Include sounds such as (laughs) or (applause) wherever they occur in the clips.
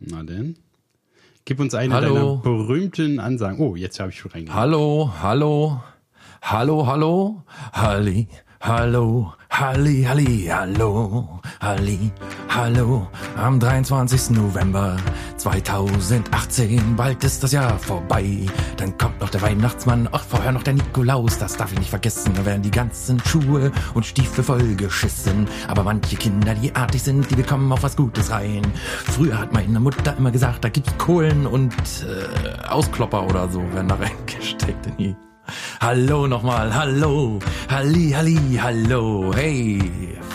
Na denn? Gib uns eine Hallo. deiner berühmten Ansagen. Oh, jetzt habe ich schon reingehört. Hallo, hallo, hallo, hallo, Halli, hallo, Halli, Halli, hallo, Halli, hallo. Am 23. November 2018, bald ist das Jahr vorbei. Dann kommt noch der Weihnachtsmann, auch vorher noch der Nikolaus, das darf ich nicht vergessen. Da werden die ganzen Schuhe und Stiefel vollgeschissen. Aber manche Kinder, die artig sind, die bekommen auch was Gutes rein. Früher hat meine Mutter immer gesagt, da gibt's Kohlen und äh, Ausklopper oder so, werden da reingesteckt in die Hallo nochmal, hallo, Halli, Halli, hallo, hey,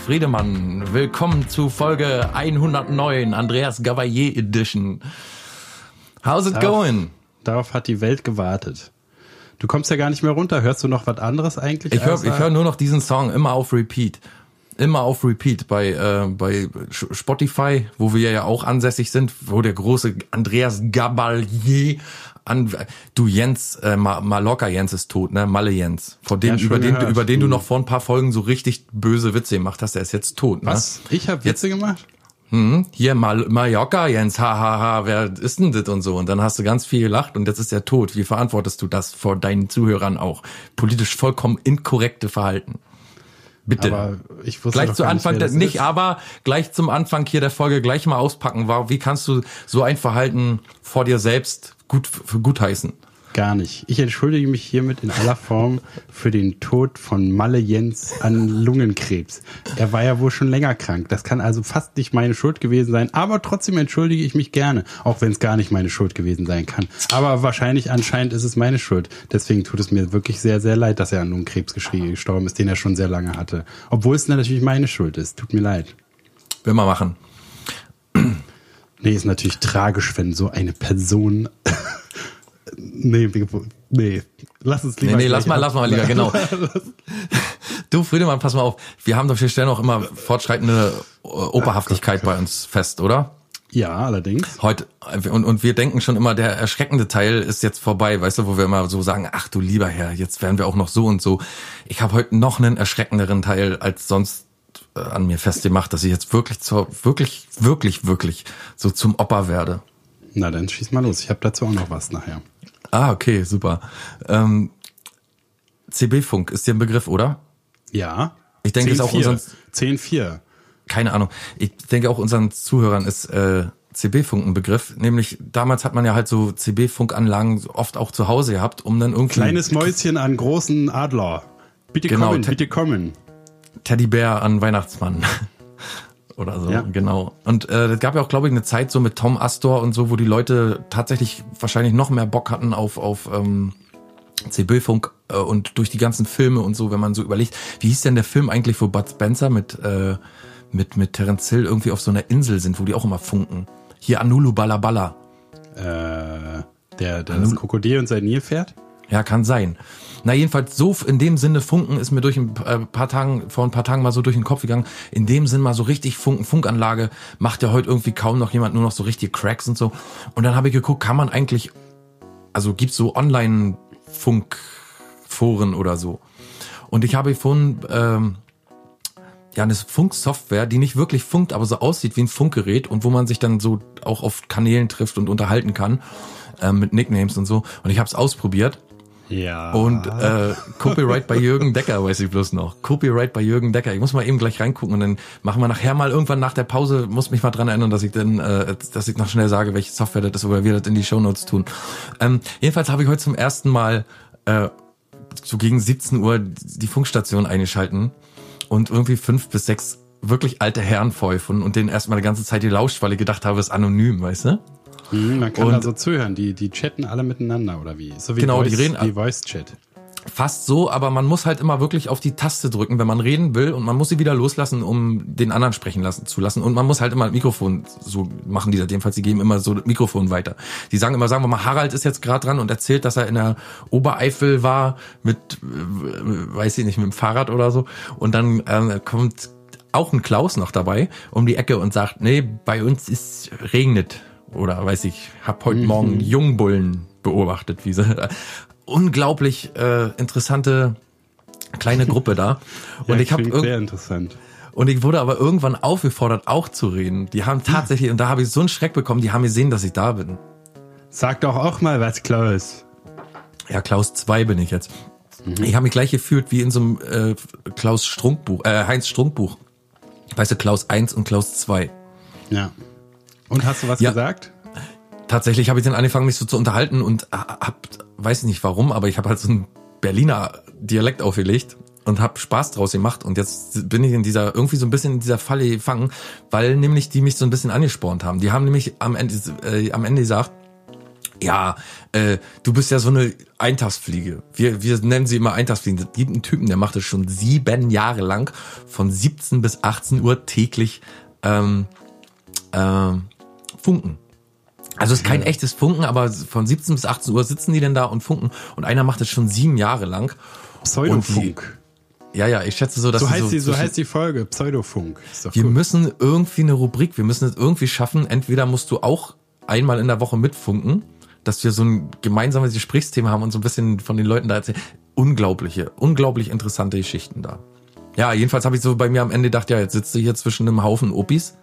Friedemann, willkommen zu Folge 109, Andreas Gavalier Edition. How's it Darauf- going? Darauf hat die Welt gewartet. Du kommst ja gar nicht mehr runter. Hörst du noch was anderes eigentlich? Ich höre hör nur noch diesen Song immer auf Repeat. Immer auf Repeat bei, äh, bei Spotify, wo wir ja auch ansässig sind, wo der große Andreas Gabalier an, du Jens, äh, Ma- Mallorca Jens ist tot, ne? Malle Jens. Vor dem, Ja, über den, gehört. über den du Hm. noch vor ein paar Folgen so richtig böse Witze gemacht hast, der ist jetzt tot, ne? Was? Ich habe Witze gemacht? Hm, hier Mal Mallorca, Jens, hahaha, ha, ha, wer ist denn das und so? Und dann hast du ganz viel gelacht und jetzt ist er tot. Wie verantwortest du das vor deinen Zuhörern auch? Politisch vollkommen inkorrekte Verhalten. Bitte. Aber ich wusste gleich zu Anfang, nicht, nicht, aber gleich zum Anfang hier der Folge gleich mal auspacken war. Wie kannst du so ein Verhalten vor dir selbst gut für gut heißen? Gar nicht. Ich entschuldige mich hiermit in aller Form für den Tod von Malle Jens an Lungenkrebs. Er war ja wohl schon länger krank. Das kann also fast nicht meine Schuld gewesen sein. Aber trotzdem entschuldige ich mich gerne, auch wenn es gar nicht meine Schuld gewesen sein kann. Aber wahrscheinlich anscheinend ist es meine Schuld. Deswegen tut es mir wirklich sehr, sehr leid, dass er an Lungenkrebs gestorben ist, den er schon sehr lange hatte. Obwohl es natürlich meine Schuld ist. Tut mir leid. Will mal machen. Nee, ist natürlich tragisch, wenn so eine Person. (laughs) nee, nee, lass uns lieber. Nee, nee, lass mal, ab- lass mal lieber, genau. (laughs) Du, Friedemann, pass mal auf. Wir haben doch, wir stellen auch immer fortschreitende äh, Operhaftigkeit bei uns fest, oder? Ja, allerdings. Heute, und, und wir denken schon immer, der erschreckende Teil ist jetzt vorbei, weißt du, wo wir immer so sagen, ach du lieber Herr, jetzt werden wir auch noch so und so. Ich habe heute noch einen erschreckenderen Teil als sonst äh, an mir festgemacht, dass ich jetzt wirklich zur, wirklich, wirklich, wirklich so zum Opa werde. Na, dann schieß mal los. Ich habe dazu auch noch was nachher. Ah, okay, super. Ähm, CB-Funk ist dir ein Begriff, oder? Ja. Ich denke, ist auch 10-4. unseren- 10-4. keine Ahnung. Ich denke auch unseren Zuhörern ist äh, CB-Funk ein Begriff. Nämlich damals hat man ja halt so CB-Funkanlagen oft auch zu Hause gehabt, um dann irgendwie Kleines Mäuschen an großen Adler. Bitte Genau, kommen, te- bitte kommen. Teddybär an Weihnachtsmann. (laughs) Oder so, Ja. genau. Und äh, es gab ja auch, glaube ich, eine Zeit so mit Tom Astor und so, wo die Leute tatsächlich wahrscheinlich noch mehr Bock hatten auf, auf ähm, CB-Funk äh, und durch die ganzen Filme und so, wenn man so überlegt, wie hieß denn der Film eigentlich, wo Bud Spencer mit, äh, mit, mit Terence Hill irgendwie auf so einer Insel sind, wo die auch immer funken. Hier Anulu Balabala. Äh, der, der das Krokodil und sein Nilpferd? Ja, kann sein. Na jedenfalls so in dem Sinne Funken ist mir durch ein äh, paar Tagen vor ein paar Tagen mal so durch den Kopf gegangen. In dem Sinn mal so richtig Funken Funkanlage macht ja heute irgendwie kaum noch jemand nur noch so richtig Cracks und so. Und dann habe ich geguckt, kann man eigentlich also gibt's so Online Funkforen oder so. Und ich habe gefunden ähm, ja eine Funksoftware, die nicht wirklich funkt, aber so aussieht wie ein Funkgerät und wo man sich dann so auch auf Kanälen trifft und unterhalten kann ähm, mit Nicknames und so. Und ich habe es ausprobiert Ja. und äh, Copyright bei Jürgen Decker, weiß ich bloß noch. Copyright bei Jürgen Decker. Ich muss mal eben gleich reingucken und dann machen wir nachher mal irgendwann nach der Pause, muss mich mal dran erinnern, dass ich dann, äh, dass ich noch schnell sage, welche Software das ist oder wir das in die Shownotes tun. Ähm, jedenfalls habe ich heute zum ersten Mal äh, so gegen 17 Uhr die Funkstation eingeschalten und irgendwie fünf bis sechs wirklich alte Herren pfeifen und denen erstmal die ganze Zeit gelauscht, weil ich gedacht habe, es ist anonym, weißt du? Hm, man kann und- da so zuhören. Die, die chatten alle miteinander, oder wie? So wie Genau, Voice, die reden- wie Voice-Chat. Fast so, aber man muss halt immer wirklich auf die Taste drücken, wenn man reden will und man muss sie wieder loslassen, um den anderen sprechen lassen zu lassen und man muss halt immer das Mikrofon so machen die das jedenfalls, die geben immer so das Mikrofon weiter. Die sagen immer, sagen wir mal, Harald ist jetzt gerade dran und erzählt, dass er in der Obereifel war mit, äh, weiß ich nicht, mit dem Fahrrad oder so und dann äh, kommt auch ein Klaus noch dabei um die Ecke und sagt, nee, bei uns ist regnet oder weiß ich, hab heute Morgen Jungbullen beobachtet, wie sie unglaublich äh, interessante kleine (laughs) Gruppe da. Und Ja, ich habe sehr interessant. Und ich wurde aber irgendwann aufgefordert, auch zu reden. Die haben tatsächlich, und da habe ich so einen Schreck bekommen, die haben gesehen, dass ich da bin. Sag doch auch mal was, Klaus. Ja, Klaus 2 bin ich jetzt. Ich habe mich gleich gefühlt wie in so einem äh, Klaus Strunkbuch, äh, Heinz Strunkbuch. Weißt du, Klaus 1 und Klaus 2. Ja. Und hast du was Ja. gesagt? Tatsächlich habe ich dann angefangen, mich so zu unterhalten und hab, weiß nicht warum, aber ich habe halt so einen Berliner Dialekt aufgelegt und habe Spaß draus gemacht. Und jetzt bin ich in dieser, irgendwie so ein bisschen in dieser Falle gefangen, weil nämlich die mich so ein bisschen angespornt haben. Die haben nämlich am Ende, äh, am Ende gesagt, ja, äh, du bist ja so eine Eintagsfliege. Wir, wir nennen sie immer Eintagsfliegen. Es gibt einen Typen, der macht das schon sieben Jahre lang von 17 bis 18 Uhr täglich ähm, ähm, Funken. Also es ist kein echtes Funken, aber von 17 bis 18 Uhr sitzen die denn da und funken. Und einer macht das schon sieben Jahre lang. Pseudofunk. Ja, ja, ich schätze so, dass So die heißt, die, so heißt die Folge, Pseudofunk. Wir gut. müssen irgendwie eine Rubrik, wir müssen es irgendwie schaffen. Entweder musst du auch einmal in der Woche mitfunken, dass wir so ein gemeinsames Gesprächsthema haben und so ein bisschen von den Leuten da erzählen. Unglaubliche, unglaublich interessante Geschichten da. Ja, jedenfalls habe ich so bei mir am Ende gedacht, ja, jetzt sitzt du hier zwischen einem Haufen Opis,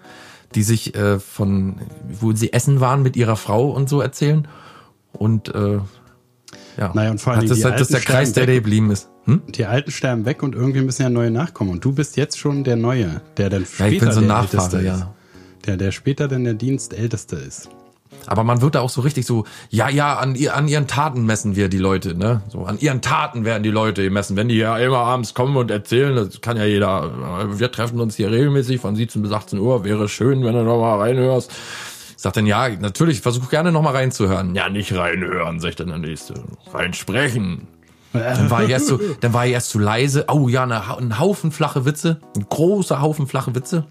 die sich äh, von, wo sie essen waren mit ihrer Frau und so erzählen. Und äh, ja, Naja, und vor allen das, Dingen das, die das ist der Alten Kreis, der weg. geblieben ist. Hm? Die Alten sterben weg und irgendwie müssen ja neue nachkommen. Und du bist jetzt schon der Neue, der dann später Ja, ich bin so ein der Nachfahre, Älteste ja. ist. Der, der später dann der Dienstälteste ist. Aber man wird da auch so richtig so, ja, ja, an, ihr, an ihren Taten messen wir die Leute, ne? So, an ihren Taten werden die Leute gemessen. Wenn die ja immer abends kommen und erzählen, das kann ja jeder, äh, wir treffen uns hier regelmäßig von 17 bis 18 Uhr, wäre schön, wenn du noch mal reinhörst. Ich sag dann, ja, natürlich, versuch gerne noch mal reinzuhören. Ja, nicht reinhören, sagt dann der Nächste. Reinsprechen. Dann war ich erst so, dann war ich erst zu leise. Oh ja, ein Haufen flache Witze, ein großer Haufen flache Witze.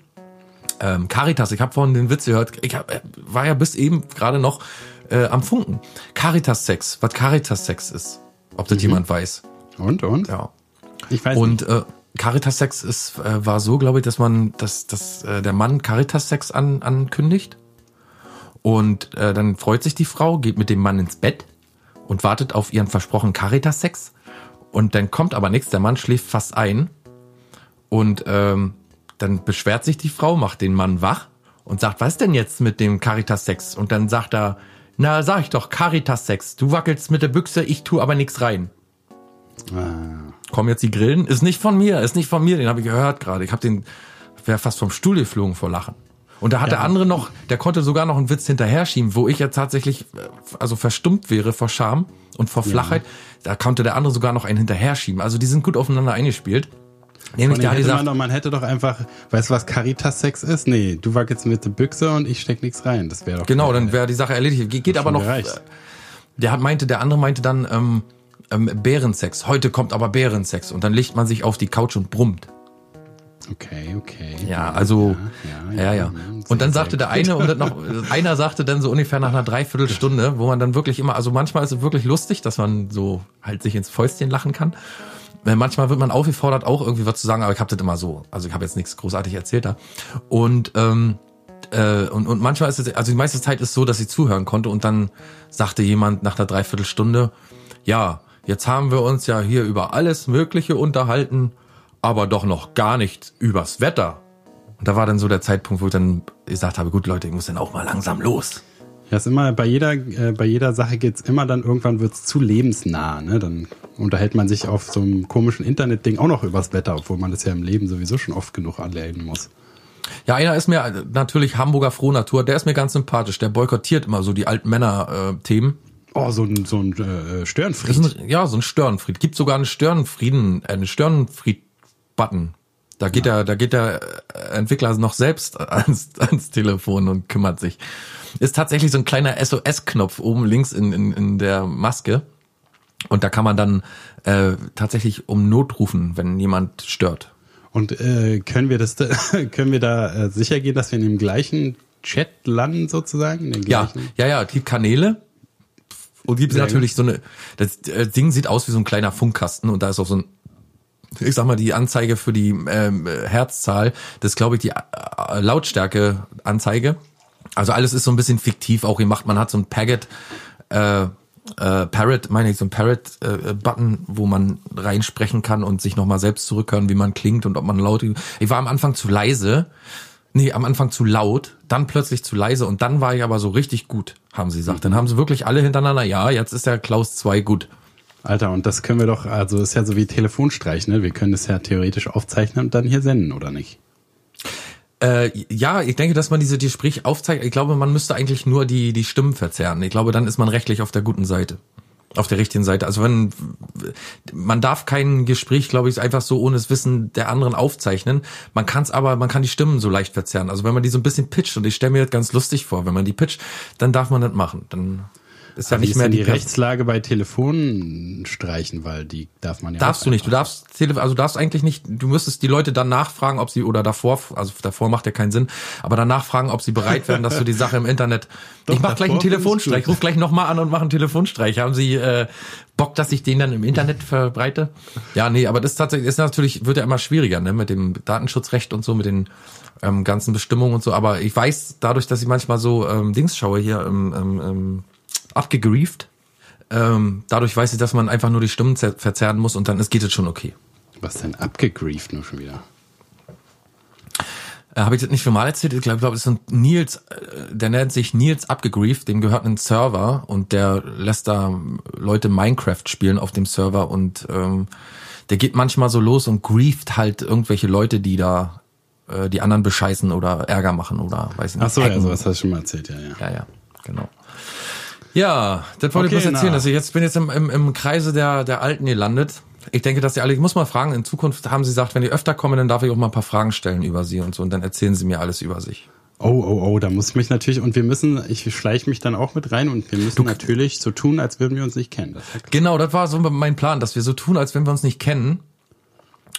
Ähm, Caritas, ich habe vorhin den Witz gehört. Ich hab, äh, war ja bis eben gerade noch äh, am Funken. Caritas Sex, was Caritas Sex ist, ob das jemand weiß. Und, und? Ja. Ich weiß nicht. Und äh, Caritas Sex ist äh, war so, glaube ich, dass man, dass, dass äh, der Mann Caritas Sex an, ankündigt und äh, dann freut sich die Frau, geht mit dem Mann ins Bett und wartet auf ihren versprochenen Caritas Sex und dann kommt aber nichts. Der Mann schläft fast ein und ähm, dann beschwert sich die Frau, macht den Mann wach und sagt, was ist denn jetzt mit dem Caritas Sex? Und dann sagt er, na sag ich doch Caritas Sex. Du wackelst mit der Büchse, ich tu aber nichts rein Ah. kommen jetzt die Grillen. Ist nicht von mir, ist nicht von mir, den habe ich gehört gerade. Ich habe den, wäre fast vom Stuhl geflogen vor Lachen. Und da hat der andere noch, der konnte sogar noch einen Witz hinterher schieben, wo ich ja tatsächlich äh, also verstummt wäre vor Scham und vor Flachheit. Da konnte der andere sogar noch einen hinterher schieben. Also die sind gut aufeinander eingespielt. Nämlich hat hätte man, doch, man hätte doch einfach, weißt du was Caritas-Sex ist? Nee, du wackelst mit der Büchse und ich steck nichts rein. Das wäre doch. genau, dann wäre die Sache erledigt. Ge- Geht aber noch. gereicht. äh, Der hat meinte, der andere meinte dann ähm, ähm, Bärensex. Heute kommt aber Bärensex und dann legt man sich auf die Couch und brummt. Okay, okay. Ja, also, ja, ja, ja. mhm, Und dann sagte der eine und dann noch, (laughs) einer sagte dann so ungefähr nach einer Dreiviertelstunde, wo man dann wirklich immer, also manchmal ist es wirklich lustig, dass man so halt sich ins Fäustchen lachen kann. Manchmal wird man aufgefordert, auch irgendwie was zu sagen, aber ich habe das immer so. Also ich habe jetzt nichts großartig erzählt da. Und, ähm, äh, und, und manchmal ist es, also die meiste Zeit ist so, dass ich zuhören konnte und dann sagte jemand nach einer Dreiviertelstunde, ja, jetzt haben wir uns ja hier über alles Mögliche unterhalten, aber doch noch gar nicht übers Wetter. Und da war dann so der Zeitpunkt, wo ich dann gesagt habe, gut Leute, ich muss dann auch mal langsam los. Ja, ist immer, bei jeder, äh, bei jeder Sache geht's immer dann, irgendwann wird's zu lebensnah, ne? Dann unterhält man sich auf so einem komischen Internetding auch noch übers Wetter, obwohl man das ja im Leben sowieso schon oft genug erleben muss. Ja, einer ist mir äh, natürlich Hamburger Frohnatur, der ist mir ganz sympathisch, der boykottiert immer so die alten Männer-Themen. Oh, so ein, so ein äh, Störenfried. Ein, ja, so ein Störenfried. Gibt sogar einen Störenfrieden, äh, einen Störenfried-Button. Da geht der, da geht der äh, Entwickler noch selbst (laughs) ans, ans Telefon und kümmert sich. Ist tatsächlich so ein kleiner SOS-Knopf oben links in, in, in der Maske. Und da kann man dann äh, tatsächlich um Not rufen, wenn jemand stört. Und äh, können wir das, da, (laughs) können wir da äh, sicher gehen, dass wir in dem gleichen Chat landen sozusagen? Ja, ja, ja, die Kanäle. Und gibt es Ja, natürlich so eine, das äh, Ding sieht aus wie so ein kleiner Funkkasten und da ist auch so ein, ich sag mal, die Anzeige für die ähm, Herzzahl, das ist, glaube ich, die äh, Lautstärke-Anzeige. Also alles ist so ein bisschen fiktiv auch gemacht. Man hat so ein Paget, äh, äh, Parrot, meine ich, so ein Parrot-Button, äh, wo man reinsprechen kann und sich nochmal selbst zurückhören, wie man klingt und ob man laut. Ich war am Anfang zu leise. Nee, am Anfang zu laut, dann plötzlich zu leise und dann war ich aber so richtig gut, haben sie gesagt. Dann haben sie wirklich alle hintereinander, ja, jetzt ist der Klaus 2 gut. Alter, und das können wir doch, also ist ja so wie Telefonstreich, ne? Wir können das ja theoretisch aufzeichnen und dann hier senden, oder nicht? Äh, ja, ich denke, dass man diese Gespräche aufzeigt. Ich glaube, man müsste eigentlich nur die, die Stimmen verzerren. Ich glaube, dann ist man rechtlich auf der guten Seite. Auf der richtigen Seite. Also wenn man darf kein Gespräch, glaube ich, einfach so ohne das Wissen der anderen aufzeichnen. Man kann es aber, man kann die Stimmen so leicht verzerren. Also wenn man die so ein bisschen pitcht und ich stelle mir das ganz lustig vor, wenn man die pitcht, dann darf man das machen. Dann ist ja nicht mehr die, die Rechtslage bei Telefonen streichen, weil die darf man ja Darfst du nicht. Du darfst also darfst eigentlich nicht, du müsstest die Leute dann nachfragen, ob sie oder davor, also davor macht ja keinen Sinn, aber danach fragen, ob sie bereit wären, dass du die Sache im Internet (laughs) Doch, Ich mach gleich einen Telefonstreich, ruf gleich nochmal an und mach einen Telefonstreich. Haben sie äh, Bock, dass ich den dann im Internet verbreite? Ja, nee, aber das tatsächlich ist natürlich wird ja immer schwieriger, ne, mit dem Datenschutzrecht und so, mit den ähm, ganzen Bestimmungen und so, aber ich weiß dadurch, dass ich manchmal so ähm, Dings schaue hier im, im, im abgegrieft. Ähm, dadurch weiß ich, dass man einfach nur die Stimmen verzerren muss und dann ist, geht es schon okay. Was denn abgegrieft nur schon wieder? Äh, Habe ich das nicht schon mal erzählt? Ich glaube, glaub, das ist ein Nils, äh, der nennt sich Nils abgegrieft, dem gehört ein Server und der lässt da Leute Minecraft spielen auf dem Server und ähm, der geht manchmal so los und grieft halt irgendwelche Leute, die da äh, die anderen bescheißen oder Ärger machen oder weiß nicht. Ach so, hacken. ja, sowas hast du schon mal erzählt, ja, ja. Ja, ja, genau. Ja, das wollte okay, ich was erzählen. Also jetzt bin jetzt im, im, im Kreise der, der Alten gelandet. Ich denke, dass sie alle, ich muss mal fragen, in Zukunft haben sie gesagt, wenn die öfter kommen, dann darf ich auch mal ein paar Fragen stellen über sie und so und dann erzählen sie mir alles über sich. Oh, oh, oh, da muss ich mich natürlich, und wir müssen, ich schleiche mich dann auch mit rein und wir müssen du, natürlich so tun, als würden wir uns nicht kennen. Das genau, das war so mein Plan, dass wir so tun, als wenn wir uns nicht kennen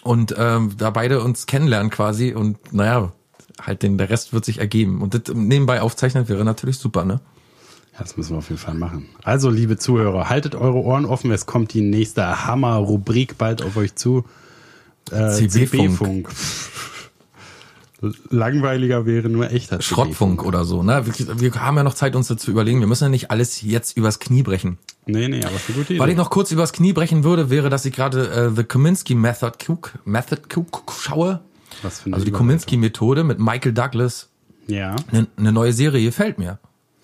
und ähm, da beide uns kennenlernen quasi und naja, halt den, der Rest wird sich ergeben. Und das nebenbei aufzeichnen wäre natürlich super, ne? Das müssen wir auf jeden Fall machen. Also, liebe Zuhörer, haltet eure Ohren offen. Es kommt die nächste Hammer-Rubrik bald auf euch zu. Äh, CB-Funk. Langweiliger wäre nur echter Schrottfunk oder so. Ne? Wir, wir, haben ja noch Zeit, uns dazu überlegen. Wir müssen ja nicht alles jetzt übers Knie brechen. Nee, nee, aber eine gute Idee. Was ich noch kurz übers Knie brechen würde, wäre, dass ich gerade äh, The Kominsky Method Cook, Method Cook schaue. Was für eine also die Kominsky-Methode mit Michael Douglas. Ja. Eine ne neue Serie gefällt mir.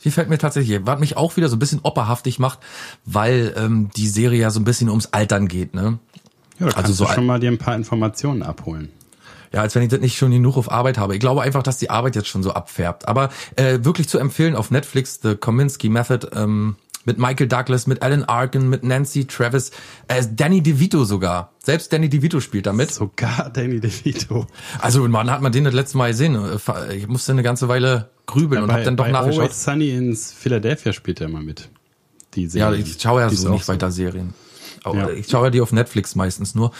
Die fällt mir tatsächlich, was mich auch wieder so ein bisschen opperhaftig macht, weil ähm, die Serie ja so ein bisschen ums Altern geht, ne? Ja, da kannst also so du schon mal dir ein paar Informationen abholen. Ja, als wenn ich das nicht schon genug auf Arbeit habe. Ich glaube einfach, dass die Arbeit jetzt schon so abfärbt. Aber äh, wirklich zu empfehlen auf Netflix, The Kominsky Method, ähm, mit Michael Douglas, mit Alan Arkin, mit Nancy Travis, äh, Danny DeVito sogar. Selbst Danny DeVito spielt damit. Sogar Danny DeVito. Also man hat man den das letzte Mal gesehen. Ich musste eine ganze Weile grübeln ja, und hab dann doch nachgeschaut. Always Sunny in Philadelphia spielt er immer mit. Die Serie. Ja, ich schaue ja so nicht so. weiter Serien. Ja. Ich schaue ja die auf Netflix meistens nur.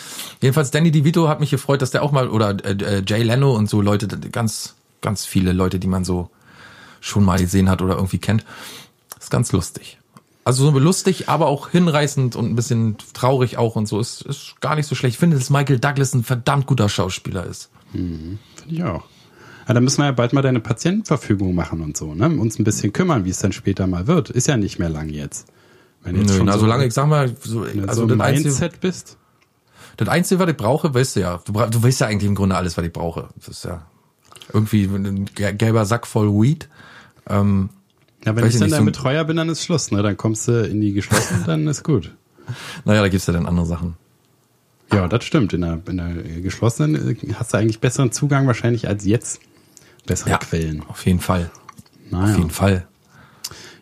Jedenfalls Danny DeVito hat mich gefreut, dass der auch mal oder äh, äh, Jay Leno und so Leute, ganz ganz viele Leute, die man so schon mal gesehen hat oder irgendwie kennt. ist ganz lustig. Also so lustig, aber auch hinreißend und ein bisschen traurig auch und so. Ist, ist gar nicht so schlecht. Ich finde, dass Michael Douglas ein verdammt guter Schauspieler ist. Mhm, finde ich auch. Ja, dann müssen wir ja bald mal deine Patientenverfügung machen und so, ne? Uns ein bisschen kümmern, wie es dann später mal wird. Ist ja nicht mehr lang jetzt. Wenn jetzt Nö, schon na, so solange ich sag mal, so, also so das Einzige, bist. Das Einzige, was ich brauche, weißt du ja. Du, du weißt ja eigentlich im Grunde alles, was ich brauche. Das ist ja irgendwie ein gelber Sack voll Weed. Ähm, ja, wenn ich dann dein so Betreuer bin, dann ist Schluss, ne? Dann kommst du in die geschlossene, (laughs) dann ist gut. Naja, da gibt's ja dann andere Sachen. Ja, das stimmt. In der, in der geschlossenen äh, hast du eigentlich besseren Zugang wahrscheinlich als jetzt. Bessere ja, Quellen. Auf jeden Fall. Naja. Auf jeden Fall.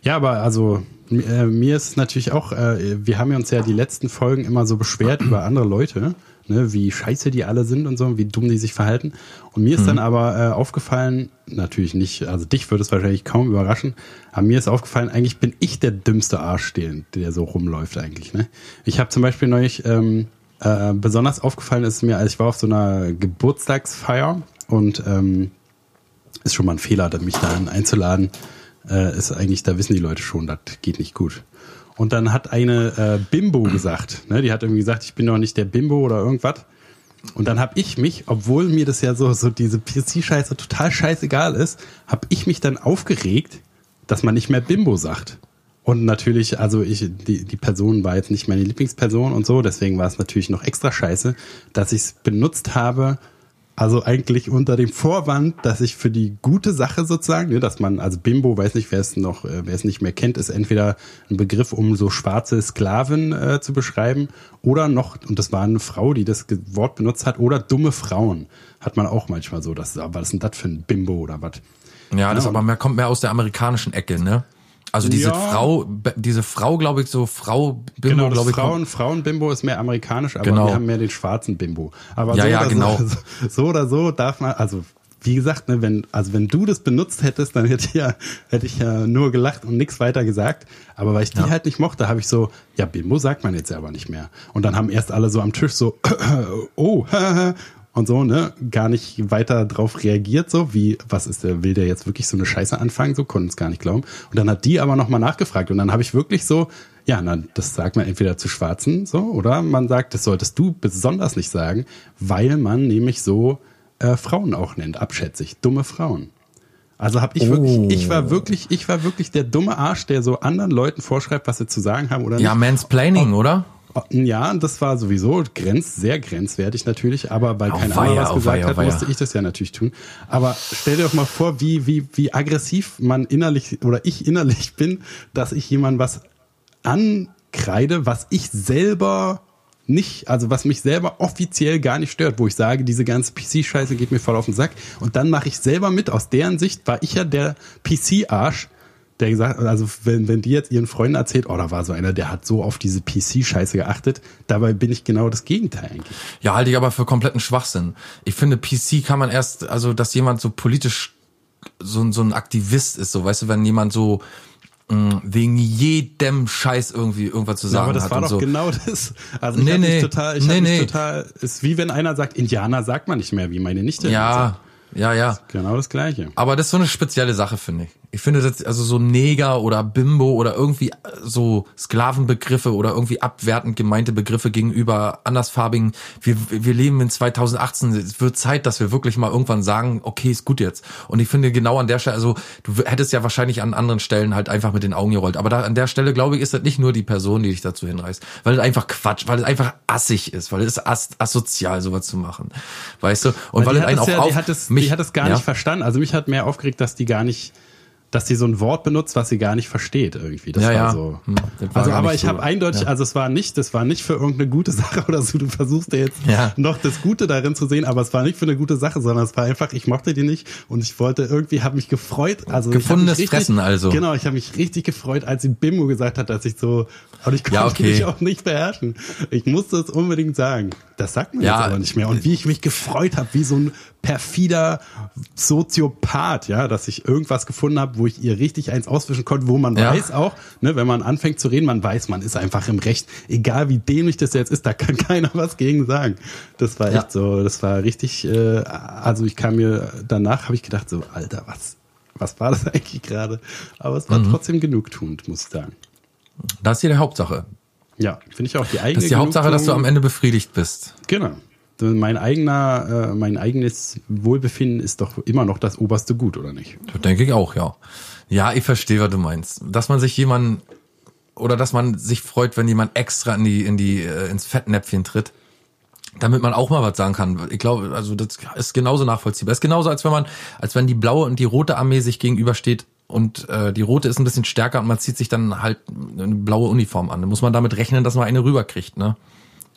Ja, aber also äh, mir ist natürlich auch, äh, wir haben ja uns ja die letzten Folgen immer so beschwert über andere Leute ne, wie scheiße die alle sind und so, wie dumm die sich verhalten. Und mir ist mhm. dann aber äh, aufgefallen, natürlich nicht, also dich würde es wahrscheinlich kaum überraschen, aber mir ist aufgefallen, eigentlich bin ich der dümmste Arsch, der, der so rumläuft eigentlich. Ne? Ich habe zum Beispiel neulich, ähm, äh, besonders aufgefallen ist mir, als ich war auf so einer Geburtstagsfeier und ähm, ist schon mal ein Fehler, mich da einzuladen, äh, ist eigentlich, da wissen die Leute schon, das geht nicht gut. Und dann hat eine äh, Bimbo gesagt, ne, die hat irgendwie gesagt, ich bin doch nicht der Bimbo oder irgendwas. Und dann habe ich mich, obwohl mir das ja so, so diese PC-Scheiße total scheißegal ist, habe ich mich dann aufgeregt, dass man nicht mehr Bimbo sagt. Und natürlich, also ich, die, die Person war jetzt nicht meine Lieblingsperson und so, deswegen war es natürlich noch extra scheiße, dass ich es benutzt habe, also eigentlich unter dem Vorwand, dass ich für die gute Sache sozusagen, ne, dass man, also Bimbo, weiß nicht, wer es noch, äh, wer es nicht mehr kennt, ist entweder ein Begriff, um so schwarze Sklaven äh, zu beschreiben, oder noch, und das war eine Frau, die das Wort benutzt hat, oder dumme Frauen. Hat man auch manchmal so, das, was ist denn das für ein Bimbo oder was? Ja, das aber mehr, kommt mehr aus der amerikanischen Ecke, ne? Also diese Ja. Frau, diese Frau, glaube ich, so Frau Bimbo, Genau, das glaube ich. Frauen, Frauen-Bimbo ist mehr amerikanisch, aber Genau. wir haben mehr den schwarzen Bimbo. Aber Ja, so, ja, oder genau. (laughs) so, so oder so darf man, also wie gesagt, ne, wenn, also wenn du das benutzt hättest, dann hätte ich ja, hätte ich ja nur gelacht und nichts weiter gesagt. Aber weil ich die halt nicht mochte, habe ich so, ja, Bimbo sagt man jetzt aber nicht mehr. Und dann haben erst alle so am Tisch so, (clears throat) oh, (laughs) und so, ne, gar nicht weiter drauf reagiert, so wie, was ist der, will der jetzt wirklich so eine Scheiße anfangen, so konnten es gar nicht glauben. Und dann hat die aber nochmal nachgefragt und dann habe ich wirklich so, ja, na, das sagt man entweder zu Schwarzen, so, oder man sagt, das solltest du besonders nicht sagen, weil man nämlich so äh, Frauen auch nennt, abschätzig, dumme Frauen. Also habe ich wirklich, ich war wirklich, ich war wirklich der dumme Arsch, der so anderen Leuten vorschreibt, was sie zu sagen haben oder Ja, nicht. Mansplaining, oder? Ja, das war sowieso grenz, sehr grenzwertig natürlich, aber weil kein Auweia, anderer was gesagt auweia, hat, auweia. musste ich das ja natürlich tun. Aber stell dir doch mal vor, wie, wie, wie aggressiv man innerlich oder ich innerlich bin, dass ich jemand was ankreide, was ich selber nicht, also was mich selber offiziell gar nicht stört, wo ich sage, diese ganze PC-Scheiße geht mir voll auf den Sack und dann mache ich selber mit. Aus deren Sicht war ich ja der PC-Arsch, der gesagt, also wenn, wenn die jetzt ihren Freunden erzählt, oh, da war so einer, der hat so auf diese PC-Scheiße geachtet, dabei bin ich genau das Gegenteil eigentlich. Ja, halte ich aber für kompletten Schwachsinn. Ich finde, PC kann man erst, also dass jemand so politisch so, ein- so ein Aktivist ist, so weißt du, wenn jemand so mh, wegen jedem Scheiß irgendwie irgendwas zu Ja, sagen aber das hat war doch so. genau das. Also ich Nee, nee. total, ich Nee, nee. total, ist wie wenn einer sagt, Indianer sagt man nicht mehr, wie meine Nichte. Ja, ja, ja. Genau das Gleiche. Aber das ist so eine spezielle Sache, finde ich. Ich finde das, also so Neger oder Bimbo oder irgendwie so Sklavenbegriffe oder irgendwie abwertend gemeinte Begriffe gegenüber andersfarbigen. Wir, wir leben in 2018. Es wird Zeit, dass wir wirklich mal irgendwann sagen, okay, ist gut jetzt. Und ich finde genau an der Stelle, also du hättest ja wahrscheinlich an anderen Stellen halt einfach mit den Augen gerollt. Aber da an der Stelle, glaube ich, ist das nicht nur die Person, die dich dazu hinreißt. Weil es einfach Quatsch, weil es einfach assig ist, weil es ist as asozial, sowas zu machen. Weißt du? Und weil, die es einen auch ja, auf, die hat es, mich, die hat es gar ja. nicht verstanden. Also mich hat mehr aufgeregt, dass die gar nicht, dass die so ein Wort benutzt, was sie gar nicht versteht irgendwie. Das Ja, war ja. so. Hm, war also aber ich so. habe eindeutig, Ja. also es war nicht, das war nicht für irgendeine gute (laughs) Sache oder so. Du versuchst ja jetzt Ja. noch das Gute darin zu sehen, aber es war nicht für eine gute Sache, sondern es war einfach, ich mochte die nicht und ich wollte irgendwie, habe mich gefreut. Also Gefundenes richtig, Fressen also. Genau, ich habe mich richtig gefreut, als sie Bimbo gesagt hat, dass ich so, und ich konnte Ja, okay. mich auch nicht beherrschen. Ich musste es unbedingt sagen. Das sagt man Ja. jetzt aber nicht mehr. Und wie ich mich gefreut habe, wie so ein perfider Soziopath, ja, dass ich irgendwas gefunden habe, wo ich ihr richtig eins auswischen konnte, wo man Ja. weiß auch, ne, wenn man anfängt zu reden, man weiß, man ist einfach im Recht. Egal wie dämlich das jetzt ist, da kann (laughs) keiner was gegen sagen. Das war Ja. echt so, das war richtig, äh, also ich kam mir, danach habe ich gedacht so, Alter, was, was war das (laughs) eigentlich gerade? Aber es war Mhm. trotzdem genugtuend, muss ich sagen. Das ist hier die Hauptsache. Ja, finde ich auch die eigene Das ist die Hauptsache, dass du am Ende befriedigt bist. Genau. Mein eigener, äh, mein eigenes Wohlbefinden ist doch immer noch das oberste Gut, oder nicht? Das denke ich auch, ja. Ja, ich verstehe, was du meinst. Dass man sich jemanden oder dass man sich freut, wenn jemand extra in die in die äh, ins Fettnäpfchen tritt, damit man auch mal was sagen kann. Ich glaube, also das ist genauso nachvollziehbar. ist genauso als wenn man als wenn die blaue und die rote Armee sich gegenübersteht und äh, die rote ist ein bisschen stärker und man zieht sich dann halt eine blaue Uniform an. Dann muss man damit rechnen, dass man eine rüberkriegt, ne?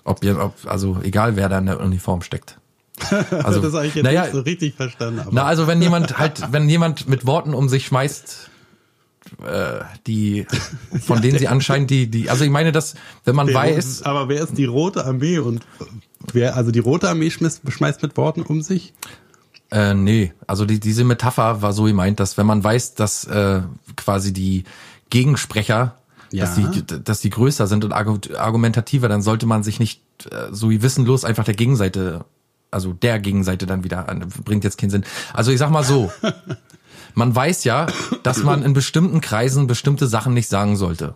Ob, ob also egal wer da in der Uniform steckt. (laughs) Also, das habe ich jetzt naja, nicht so richtig verstanden. Aber na, also wenn jemand halt, wenn jemand mit Worten um sich schmeißt, äh, die, von denen sie anscheinend die, die, also ich meine, dass, wenn man weiß, aber wer ist die Rote Armee und wer, also die Rote Armee schmeißt, schmeißt mit Worten um sich? äh, nee, also die, diese Metapher war so gemeint, dass wenn man weiß, dass äh, quasi die Gegensprecher, Ja. dass die, dass die größer sind und argu- argumentativer, dann sollte man sich nicht äh, so wie wissenlos einfach der Gegenseite, also der Gegenseite dann wieder an, bringt jetzt keinen Sinn. Also ich sag mal so, (laughs) man weiß ja, dass man in bestimmten Kreisen bestimmte Sachen nicht sagen sollte.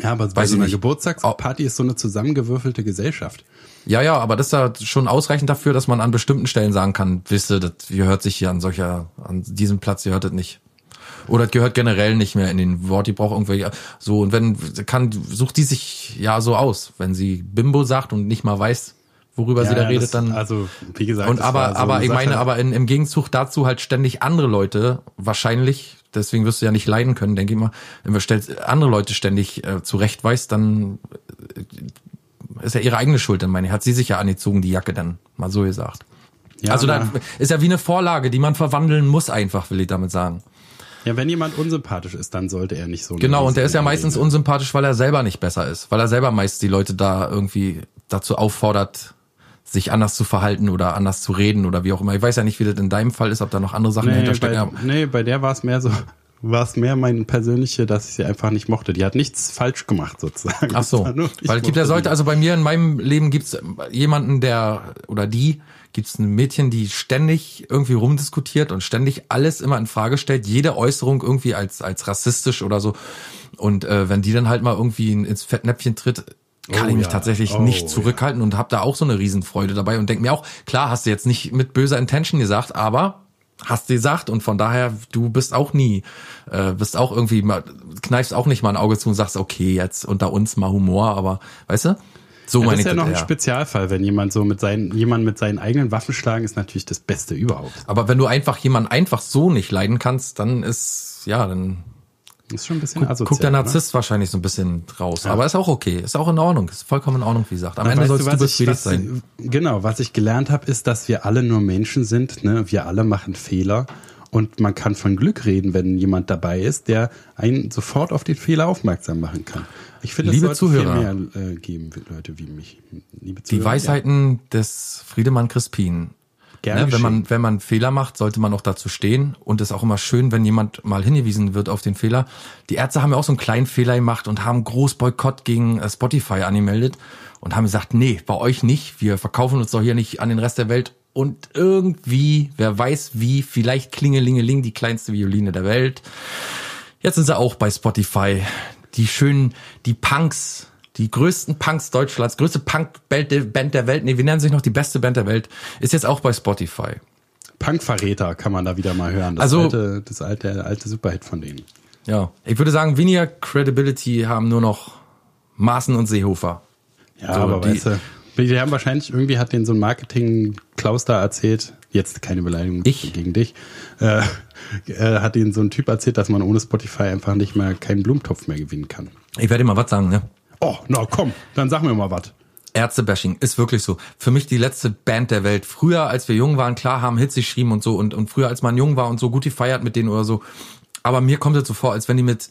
Ja, aber bei so einer. Geburtstagsparty ist so eine zusammengewürfelte Gesellschaft. Ja, ja, aber das ist ja schon ausreichend dafür, dass man an bestimmten Stellen sagen kann, wisst ihr, das gehört sich hier an solcher, an diesem Platz gehört das nicht. Oder gehört generell nicht mehr in den Wort. Die braucht irgendwelche so und wenn kann sucht die sich ja so aus, wenn sie Bimbo sagt und nicht mal weiß, worüber Ja, sie da ja, redet, das, dann Also, wie gesagt. und das aber so aber ich Sache. meine, aber in, im Gegenzug dazu halt ständig andere Leute wahrscheinlich. Deswegen wirst du ja nicht leiden können, denke ich mal. Wenn du stellst andere Leute ständig äh, zurechtweist, dann äh, ist ja ihre eigene Schuld. Dann meine ich, hat sie sich ja angezogen, die Jacke dann, mal so gesagt. Ja, also dann ist ja wie eine Vorlage, die man verwandeln muss einfach, will ich damit sagen. Ja, wenn jemand unsympathisch ist, dann sollte er nicht so. Genau, und der ist ja meistens Rede- unsympathisch, weil er selber nicht besser ist. Weil er selber meist die Leute da irgendwie dazu auffordert, sich anders zu verhalten oder anders zu reden oder wie auch immer. Ich weiß ja nicht, wie das in deinem Fall ist, ob da noch andere Sachen Nee, dahinter bei, stecken. aber- nee, bei der war es mehr so, (laughs) war es mehr mein persönliche, dass ich sie einfach nicht mochte. Die hat nichts falsch gemacht sozusagen. Ach so, (laughs) Es nur, weil es gibt ja sollte, also bei mir in meinem Leben gibt's jemanden, der oder die, gibt's ein Mädchen, die ständig irgendwie rumdiskutiert und ständig alles immer in Frage stellt, jede Äußerung irgendwie als als rassistisch oder so. Und äh, wenn die dann halt mal irgendwie ins Fettnäpfchen tritt, kann Oh ich mich ja. tatsächlich Oh nicht zurückhalten und habe da auch so eine Riesenfreude dabei und denk mir auch, klar, hast du jetzt nicht mit böser Intention gesagt, aber hast du gesagt und von daher, du bist auch nie, äh, bist auch irgendwie, mal, kneifst auch nicht mal ein Auge zu und sagst, okay, jetzt unter uns mal Humor, aber weißt du? So Ja, das ist ja noch ein. Spezialfall, wenn jemand so mit seinen, jemand mit seinen eigenen Waffen schlagen, ist natürlich das Beste überhaupt. Aber wenn du einfach jemanden einfach so nicht leiden kannst, dann ist, ja, dann ist schon ein bisschen asozial. guckt der ne? Narzisst wahrscheinlich so ein bisschen raus. Aber ist auch okay, ist auch in Ordnung, ist vollkommen in Ordnung, wie gesagt. Am Na, Ende sollst du, was befriedigt sein. Genau, was ich gelernt habe, ist, dass wir alle nur Menschen sind. Ne? Wir alle machen Fehler. Und man kann von Glück reden, wenn jemand dabei ist, der einen sofort auf den Fehler aufmerksam machen kann. Ich finde, es Liebe sollte Zuhörer. viel mehr äh, geben, Leute wie mich. Liebe Die Zuhörer, Weisheiten des Friedemann Crispin. Gerne Ne, wenn man wenn man Fehler macht, sollte man auch dazu stehen und es ist auch immer schön, wenn jemand mal hingewiesen wird auf den Fehler. Die Ärzte haben ja auch so einen kleinen Fehler gemacht und haben groß Boykott gegen äh, Spotify angemeldet und haben gesagt, nee, bei euch nicht. Wir verkaufen uns doch hier nicht an den Rest der Welt. Und irgendwie, wer weiß wie, vielleicht Klingelingeling, die kleinste Violine der Welt. Jetzt sind sie auch bei Spotify. Die schönen, die Punks, die größten Punks Deutschlands, größte Punk-Band der Band der Welt, nee, wir nennen sich noch die beste Band der Welt, ist jetzt auch bei Spotify. Punkverräter kann man da wieder mal hören. Das Also- alte, das alte, alte Superhit von denen. Ja, ich würde sagen, weniger Credibility haben nur noch Maaßen und Seehofer. Ja, So, aber die- weißt du, die haben wahrscheinlich, irgendwie hat den so ein Marketing-Klaus da erzählt, jetzt keine Beleidigung Ich? gegen dich, äh, äh, hat ihnen so ein Typ erzählt, dass man ohne Spotify einfach nicht mehr keinen Blumentopf mehr gewinnen kann. Ich werde dir mal was sagen, ne? Oh, na komm, dann sag mir mal was. Ärztebashing ist wirklich so. Für mich die letzte Band der Welt. Früher, als wir jung waren, klar haben Hits geschrieben und so und, und früher, als man jung war und so gut gefeiert mit denen oder so. Aber mir kommt es so vor, als wenn die mit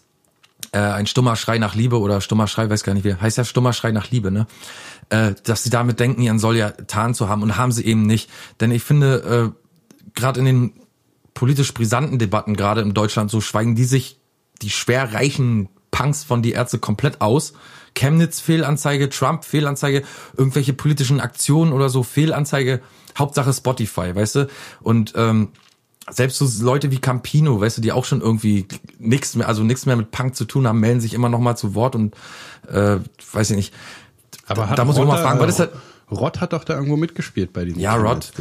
äh, ein stummer Schrei nach Liebe oder stummer Schrei, weiß gar nicht wie, heißt ja stummer Schrei nach Liebe, ne? Äh, dass sie damit denken, ihren soll ja tarn zu haben und haben sie eben nicht. Denn ich finde, äh, gerade in den politisch brisanten Debatten, gerade in Deutschland, so schweigen die sich die schwer reichen Punks von die Ärzte komplett aus. Chemnitz Fehlanzeige, Trump Fehlanzeige, irgendwelche politischen Aktionen oder so Fehlanzeige, Hauptsache Spotify, weißt du? Und ähm, selbst so Leute wie Campino, weißt du, die auch schon irgendwie nichts mehr, also nichts mehr mit Punk zu tun haben, melden sich immer noch mal zu Wort und äh, weiß ich nicht. Aber da muss ich auch mal fragen, was ist das? Rott hat doch da irgendwo mitgespielt bei diesem Ja, Rod.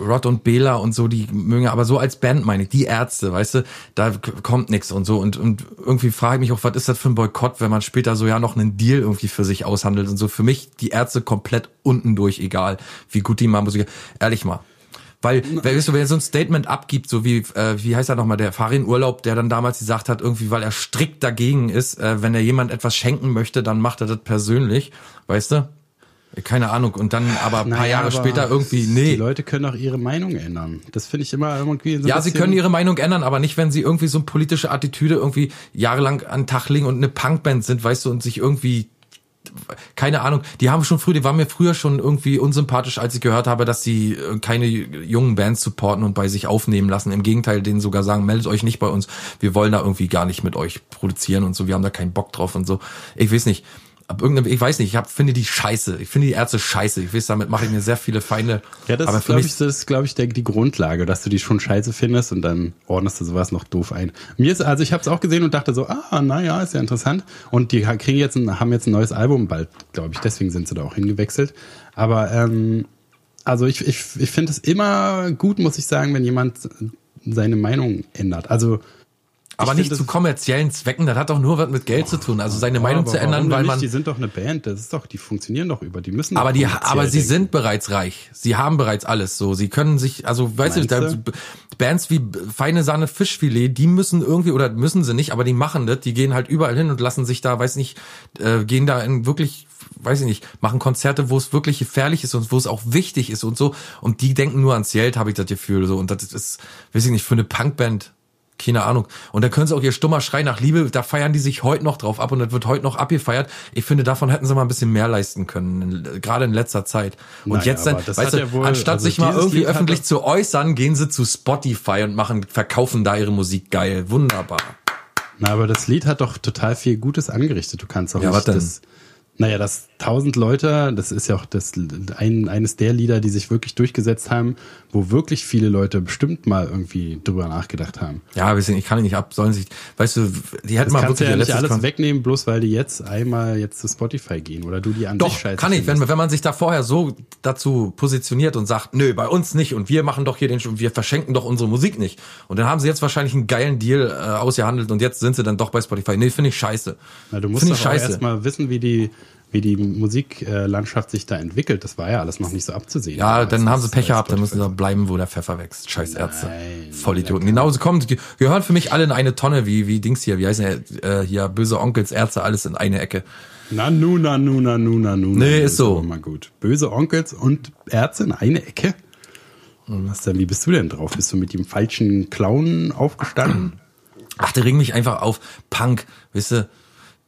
Rod und Bela und so, die mögen, aber so als Band meine ich, die Ärzte, weißt du, da kommt nix und so und, und irgendwie frage ich mich auch, was ist das für ein Boykott, wenn man später so ja noch einen Deal irgendwie für sich aushandelt und so. Für mich die Ärzte komplett unten durch, egal wie gut die mal Musik, ehrlich mal. Weil, weißt du, wenn er so ein Statement abgibt, so wie, äh, wie heißt er nochmal, der Farin Urlaub, der dann damals gesagt hat, irgendwie, weil er strikt dagegen ist, äh, wenn er jemand etwas schenken möchte, dann macht er das persönlich, weißt du? Keine Ahnung. Und dann aber ein paar Naja, Jahre später irgendwie, Die nee. Leute können auch ihre Meinung ändern. Das finde ich immer irgendwie so Ja, sie können ihre Meinung ändern, aber nicht, wenn sie irgendwie so eine politische Attitüde irgendwie jahrelang an den Tag legen und eine Punkband sind, weißt du, und sich irgendwie keine Ahnung, die haben schon früh, die waren mir früher schon irgendwie unsympathisch, als ich gehört habe, dass sie äh, keine jungen Bands supporten und bei sich aufnehmen lassen. Im Gegenteil, denen sogar sagen, meldet euch nicht bei uns. Wir wollen da irgendwie gar nicht mit euch produzieren und so. Wir haben da keinen Bock drauf und so. Ich weiß nicht. Ab irgendeinem, ich weiß nicht, ich hab, finde die scheiße. Ich finde die Ärzte scheiße. Ich weiß, damit mache ich mir sehr viele Feinde. Ja, das aber ist, glaube ich, das ist, glaube ich, der, die Grundlage, dass du die schon scheiße findest und dann ordnest du sowas noch doof ein. Mir ist, also ich habe es auch gesehen und dachte so, ah, naja, ist ja interessant. Und die kriegen jetzt ein, haben jetzt ein neues Album bald, glaube ich, deswegen sind sie da auch hingewechselt. Aber ähm, also ich, ich, ich finde es immer gut, muss ich sagen, wenn jemand seine Meinung ändert. Also Aber Ich nicht zu kommerziellen Zwecken, das hat doch nur was mit Geld zu tun. Also seine Meinung Aber zu ändern, weil nicht? man Die sind doch eine Band, das ist doch, die funktionieren doch über, die müssen. Aber die, aber sie denken. sind bereits reich. Sie haben bereits alles so. Sie können sich, also weißt du, Meinst da, du? Bands wie Feine Sahne Fischfilet, die müssen irgendwie, oder müssen sie nicht, aber die machen das, die gehen halt überall hin und lassen sich da, weiß nicht, äh, gehen da in wirklich, weiß ich nicht, machen Konzerte, wo es wirklich gefährlich ist und wo es auch wichtig ist und so. Und die denken nur ans Geld, habe ich das Gefühl. So. Und das ist, weiß ich nicht, für eine Punkband. Keine Ahnung. Und da können sie auch ihr stummer Schrei nach Liebe, da feiern die sich heute noch drauf ab und das wird heute noch abgefeiert. Ich finde, davon hätten sie mal ein bisschen mehr leisten können, gerade in letzter Zeit. Und Naja, jetzt dann, weißt du, wohl- anstatt also sich mal irgendwie Lied öffentlich zu äußern, gehen sie zu Spotify und machen, verkaufen da ihre Musik geil. Wunderbar. Na, aber das Lied hat doch total viel Gutes angerichtet. Du kannst auch Ja, nicht was denn? das. Naja, das tausend Leute, das ist ja auch das ein, eines der Lieder, die sich wirklich durchgesetzt haben, wo wirklich viele Leute bestimmt mal irgendwie drüber nachgedacht haben. Ja, sind, ich kann nicht ab, sollen sich, weißt du, die hätten mal kannst du wirklich ja nicht alles Kon- wegnehmen, bloß weil die jetzt einmal jetzt zu Spotify gehen oder du die an Doch, sich scheiße kann ich, wenn, wenn man sich da vorher so dazu positioniert und sagt, nö, bei uns nicht und wir machen doch hier den, wir verschenken doch unsere Musik nicht. Und dann haben sie jetzt wahrscheinlich einen geilen Deal äh, ausgehandelt und jetzt sind sie dann doch bei Spotify. Nee, finde ich scheiße. Na, du musst doch erstmal wissen, wie die, wie die Musiklandschaft sich da entwickelt. Das war ja alles noch nicht so abzusehen. Ja, damals, dann haben sie Pech gehabt, dann müssen sie bleiben, wo der Pfeffer wächst. Scheiß Ärzte. Nein, Vollidioten. Genauso kommt, ge- gehören für mich alle in eine Tonne, wie, wie Dings hier, wie heißen äh, hier, böse Onkels, Ärzte, alles in eine Ecke. Na nu, na nu, na nu, na nu. Nee, ist so. Mal gut. Böse Onkels und Ärzte in eine Ecke? Was denn, wie bist du denn drauf? Bist du mit dem falschen Clown aufgestanden? Ach, der regt mich einfach auf. Punk, weißt du.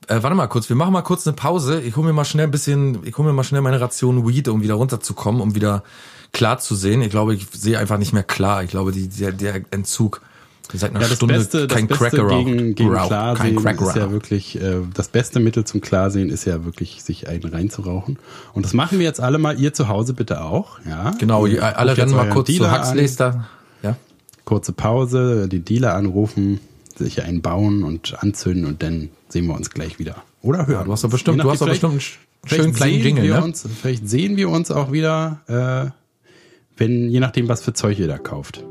Äh, warte mal kurz, wir machen mal kurz eine Pause. Ich hole mir mal schnell ein bisschen, ich hole mir mal schnell meine Ration Weed, um wieder runterzukommen, um wieder klar zu sehen. Ich glaube, ich sehe einfach nicht mehr klar. Ich glaube, die, der, der Entzug. Seit einer Ja, das Stunde Beste, das kein Beste Cracker rauch- gegen, gegen rauch- Klarsehen kein Crack ist ja wirklich, äh, das beste Mittel zum Klarsehen ist ja wirklich, sich einen reinzurauchen. Und das machen wir jetzt alle mal, ihr zu Hause bitte auch, ja. Genau, ihr, alle rennen mal kurz zu Dealer an, Huxleys da. Ja. Kurze Pause, die Dealer anrufen, sich einen bauen und anzünden und dann sehen wir uns gleich wieder. Oder hören. Du hast doch bestimmt, du hast doch bestimmt einen sch- schönen vielleicht kleinen sehen Jingle, wir ne? Uns, vielleicht sehen wir uns auch wieder, äh, wenn, je nachdem, was für Zeug ihr da kauft.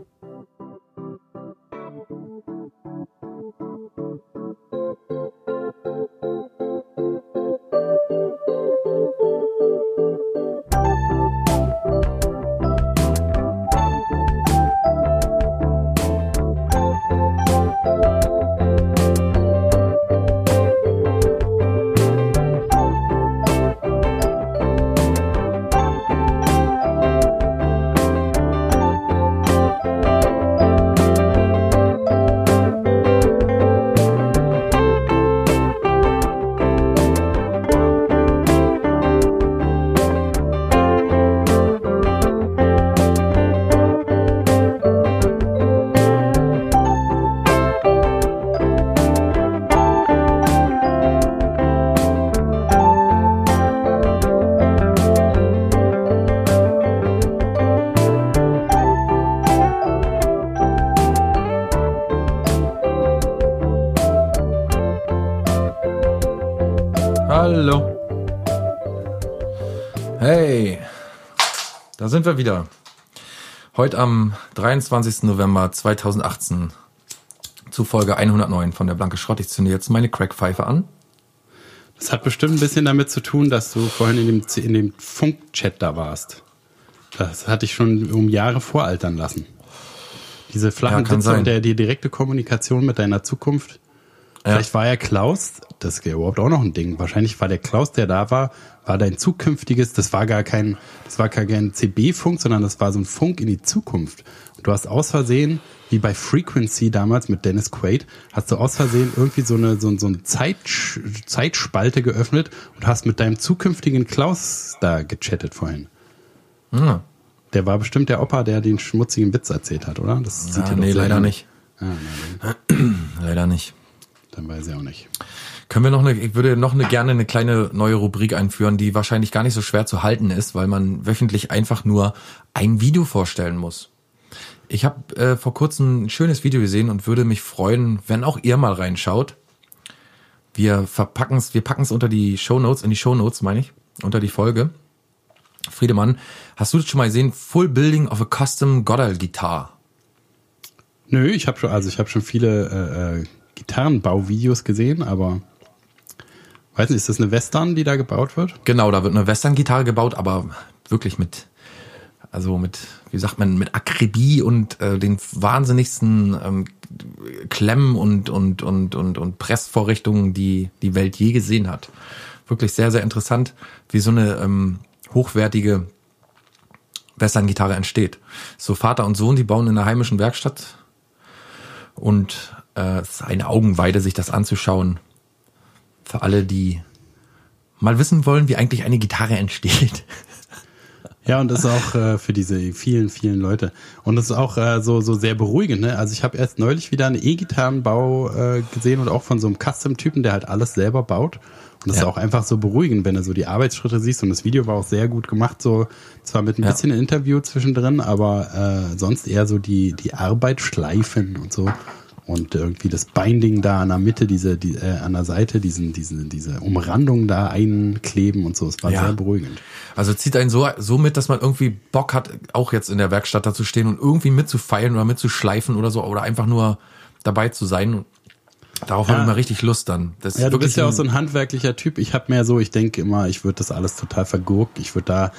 Sind wir wieder. Heute am 23. November 2018 zu Folge 109 von der Blanke Schrott. Ich zünde jetzt meine Crackpfeife an. Das hat bestimmt ein bisschen damit zu tun, dass du vorhin in dem, in dem Funk-Chat da warst. Das hatte ich schon um Jahre voraltern lassen. Diese flachen Ja, Witze und der, die direkte Kommunikation mit deiner Zukunft. Vielleicht war ja Klaus, das ist ja überhaupt auch noch ein Ding. Wahrscheinlich war der Klaus, der da war, war dein zukünftiges, das war gar kein, das war gar kein CB-Funk, sondern das war so ein Funk in die Zukunft. Und du hast aus Versehen, wie bei Frequency damals mit Dennis Quaid, hast du aus Versehen irgendwie so eine, so, so eine Zeit, Zeitspalte geöffnet und hast mit deinem zukünftigen Klaus da gechattet vorhin. Hm. Der war bestimmt der Opa, der den schmutzigen Witz erzählt hat, oder? Das Ja, sieht ja nee, so (clears throat) leider nicht. Ah, na, Leider nicht. Dann, weiß ich auch nicht. Können wir noch eine, ich würde noch eine gerne eine kleine neue Rubrik einführen, die wahrscheinlich gar nicht so schwer zu halten ist, weil man wöchentlich einfach nur ein Video vorstellen muss. Ich habe äh, vor kurzem ein schönes Video gesehen und würde mich freuen, wenn auch ihr mal reinschaut. Wir verpacken es, wir packen es unter die Show Notes, in die Show Notes meine ich, unter die Folge. Friedemann, hast du das schon mal gesehen? Full Building of a Custom Goddard Guitar. Nö, ich habe schon, also ich habe schon viele äh, äh, Gitarrenbauvideos gesehen, aber weiß nicht, ist das eine Western, die da gebaut wird? Genau, da wird eine Western-Gitarre gebaut, aber wirklich mit, also mit, wie sagt man, mit Akribie und äh, den wahnsinnigsten ähm, Klemmen und, und, und, und, und Pressvorrichtungen, die die Welt je gesehen hat. Wirklich sehr, sehr interessant, wie so eine ähm, hochwertige Western-Gitarre entsteht. So Vater und Sohn, die bauen in einer heimischen Werkstatt und äh, es ist eine Augenweide, sich das anzuschauen. Für alle, die mal wissen wollen, wie eigentlich eine Gitarre (laughs) entsteht. Ja, und das ist auch äh, für diese vielen, vielen Leute. Und das ist auch äh, so, so sehr beruhigend. Ne? Also ich habe erst neulich wieder einen E-Gitarrenbau äh, gesehen und auch von so einem Custom-Typen, der halt alles selber baut. Das ja. ist auch einfach so beruhigend, wenn du so die Arbeitsschritte siehst. Und das Video war auch sehr gut gemacht, so zwar mit ein ja. bisschen Interview zwischendrin, aber äh, sonst eher so die, die Arbeit schleifen und so und irgendwie das Binding da an der Mitte, diese, die, äh, an der Seite, diesen, diesen, diese Umrandung da einkleben und so. Es war ja. sehr beruhigend. Also zieht einen so, so mit, dass man irgendwie Bock hat, auch jetzt in der Werkstatt da zu stehen und irgendwie mitzufeilen oder mitzuschleifen oder so oder einfach nur dabei zu sein. Darauf ja. habe ich mal richtig Lust dann. Das ja, du bist ja auch so ein handwerklicher Typ. Ich habe mehr so, ich denke immer, ich würde das alles total vergurkt. Ich würde da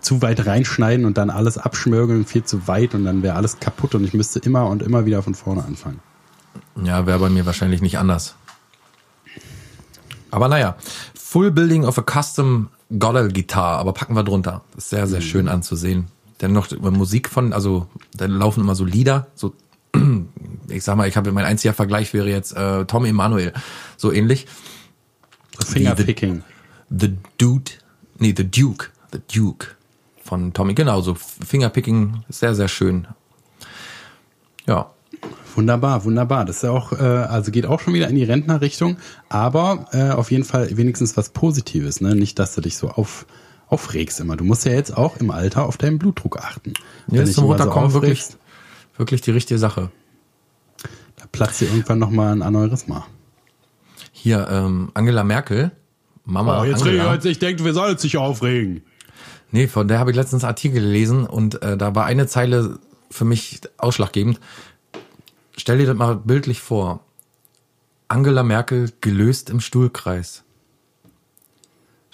zu weit reinschneiden und dann alles abschmörgeln, viel zu weit und dann wäre alles kaputt und ich müsste immer und immer wieder von vorne anfangen. Ja, wäre bei mir wahrscheinlich nicht anders. Aber naja, Full Building of a Custom Goddard Guitar, aber packen wir drunter. ist sehr, sehr mhm. schön anzusehen. Dann noch Musik von, also da laufen immer so Lieder, so ich sag mal, ich habe mein einziger Vergleich wäre jetzt äh, Tom Emanuel, so ähnlich. Fingerpicking. The, the Dude, nee, The Duke, The Duke von Tommy, genau, so Fingerpicking, sehr, sehr schön. Ja, Wunderbar, wunderbar. Das ist ja auch, äh, also geht auch schon wieder in die Rentnerrichtung, aber äh, auf jeden Fall wenigstens was Positives, ne? Nicht, dass du dich so auf, aufregst immer. Du musst ja jetzt auch im Alter auf deinen Blutdruck achten. Ja, Wenn zum Runterkommen so wirklich, wirklich die richtige Sache. Da platzt dir irgendwann nochmal ein Aneurysma. Hier, ähm, Angela Merkel, Mama. Oh, jetzt Angela. rede ich, ich denke, wir sollen uns nicht aufregen. Nee, von der habe ich letztens Artikel gelesen und äh, da war eine Zeile für mich ausschlaggebend stell dir das mal bildlich vor. Angela Merkel gelöst im Stuhlkreis.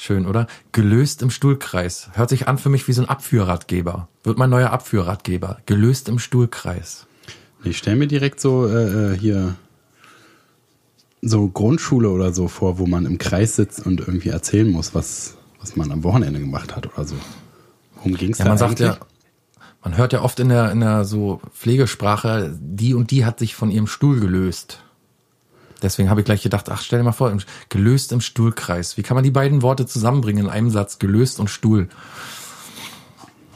Schön, oder? Gelöst im Stuhlkreis. Hört sich an für mich wie so ein Abführratgeber. Wird mein neuer Abführratgeber. Gelöst im Stuhlkreis. Ich stell mir direkt so äh, äh, hier so Grundschule oder so vor, wo man im Kreis sitzt und irgendwie erzählen muss, was, was man am Wochenende gemacht hat oder so. Worum ging's ja, da man eigentlich? sagt ja, man hört ja oft in der, in der so Pflegesprache, die und die hat sich von ihrem Stuhl gelöst. Deswegen habe ich gleich gedacht, ach, stell dir mal vor, gelöst im Stuhlkreis. Wie kann man die beiden Worte zusammenbringen in einem Satz? Gelöst und Stuhl.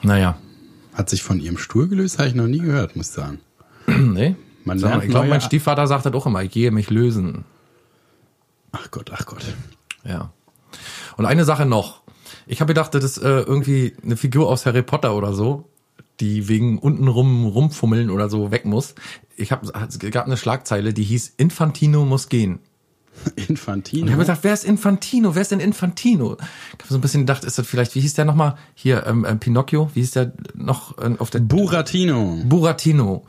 Naja. Hat sich von ihrem Stuhl gelöst? Habe ich noch nie gehört, muss ich sagen. (clears throat) nee. Man lernt ich glaube, mein Stiefvater sagt das auch immer, ich gehe mich lösen. Ach Gott, ach Gott. Ja. Und eine Sache noch. Ich habe gedacht, das ist äh, irgendwie eine Figur aus Harry Potter oder so die wegen untenrum rumfummeln oder so weg muss. Ich habe es gab eine Schlagzeile, die hieß Infantino muss gehen. (laughs) Infantino. Und ich habe gedacht, wer ist Infantino? Wer ist denn Infantino? Ich habe so ein bisschen gedacht, ist das vielleicht, wie hieß der nochmal? Hier, ähm, ähm, Pinocchio, wie hieß der noch äh, auf der Buratino. Buratino.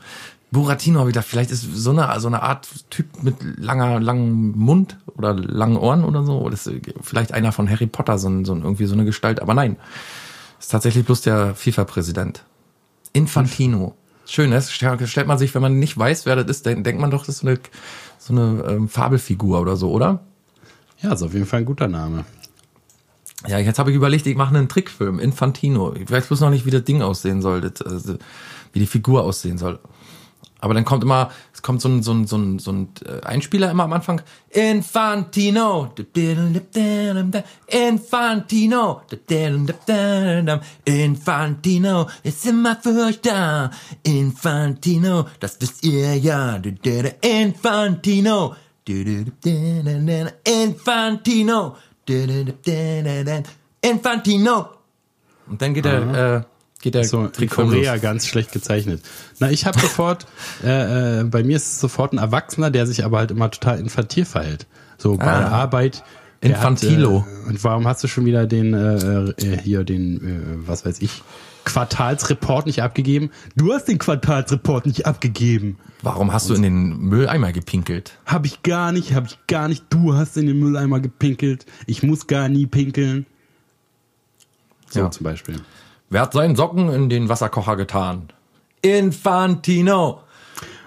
Buratino habe ich gedacht, vielleicht ist so eine, so eine Art Typ mit langer, langem Mund oder langen Ohren oder so. Oder ist vielleicht einer von Harry Potter, so, ein, so ein, irgendwie so eine Gestalt. Aber nein, ist tatsächlich bloß der FIFA-Präsident. Infantino. Schön, das stellt man sich, wenn man nicht weiß, wer das ist, denkt man doch, das ist so eine, so eine ähm, Fabelfigur oder so, oder? Ja, ist auf jeden Fall ein guter Name. Ja, jetzt habe ich überlegt, ich mache einen Trickfilm, Infantino. Ich weiß bloß noch nicht, wie das Ding aussehen soll, das, also, wie die Figur aussehen soll. Aber dann kommt immer, es kommt so ein, so ein, so ein, so ein äh, Einspieler immer am Anfang. Infantino. Infantino. Infantino ist immer für euch da. Infantino, das wisst ihr ja. Infantino. Infantino. Infantino. Und dann geht er, äh, geht der so in Korea los. ganz schlecht gezeichnet. Na, ich habe sofort, (laughs) äh, äh, bei mir ist es sofort ein Erwachsener, der sich aber halt immer total infantil verhält. So bei ah, der Arbeit. Infantilo. Hat, äh, und warum hast du schon wieder den äh, äh, hier den äh, was weiß ich Quartalsreport nicht abgegeben. Du hast den Quartalsreport nicht abgegeben. Warum hast du in den Mülleimer gepinkelt? Hab ich gar nicht, hab ich gar nicht. Du hast in den Mülleimer gepinkelt. Ich muss gar nie pinkeln. So Ja. zum Beispiel. Wer hat seinen Socken in den Wasserkocher getan? Infantino.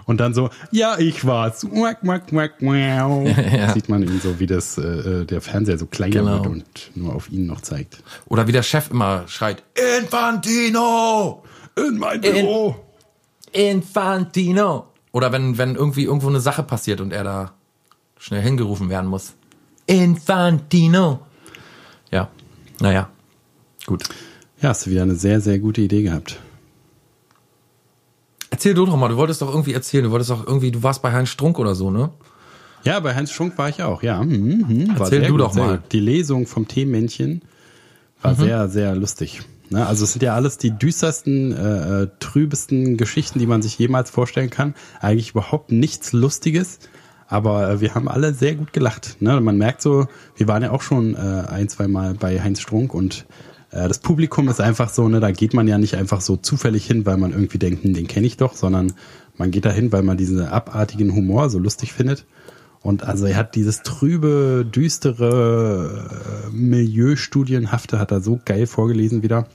Und dann so, ja, ich war's. Wack, wack, wack, wow. Sieht man ihn so, wie das äh, der Fernseher so kleiner Genau. wird und nur auf ihn noch zeigt. Oder wie der Chef immer schreit, Infantino! In mein Büro. Infantino! Oder wenn, wenn irgendwie irgendwo eine Sache passiert und er da schnell hingerufen werden muss. Infantino! Ja, naja, gut. Ja, hast du wieder eine sehr, sehr gute Idee gehabt. Erzähl du doch mal, du wolltest doch irgendwie erzählen, du wolltest doch irgendwie, du warst bei Heinz Strunk oder so, ne? Ja, bei Heinz Strunk war ich auch, ja. Mhm, mhm, Erzähl du gut, doch mal. gut. Die Lesung vom Themenmännchen Mhm. war sehr, sehr lustig. Ne, also es sind ja alles die düstersten, äh, äh, trübesten Geschichten, die man sich jemals vorstellen kann. Eigentlich überhaupt nichts Lustiges, aber äh, wir haben alle sehr gut gelacht. Ne? Man merkt so, wir waren ja auch schon äh, ein, zwei Mal bei Heinz Strunk und äh, das Publikum ist einfach so, ne, da geht man ja nicht einfach so zufällig hin, weil man irgendwie denkt, hm, den kenne ich doch, sondern man geht da hin, weil man diesen abartigen Humor so lustig findet. Und also er hat dieses trübe, düstere, äh, milieustudienhafte, hat er so geil vorgelesen wieder.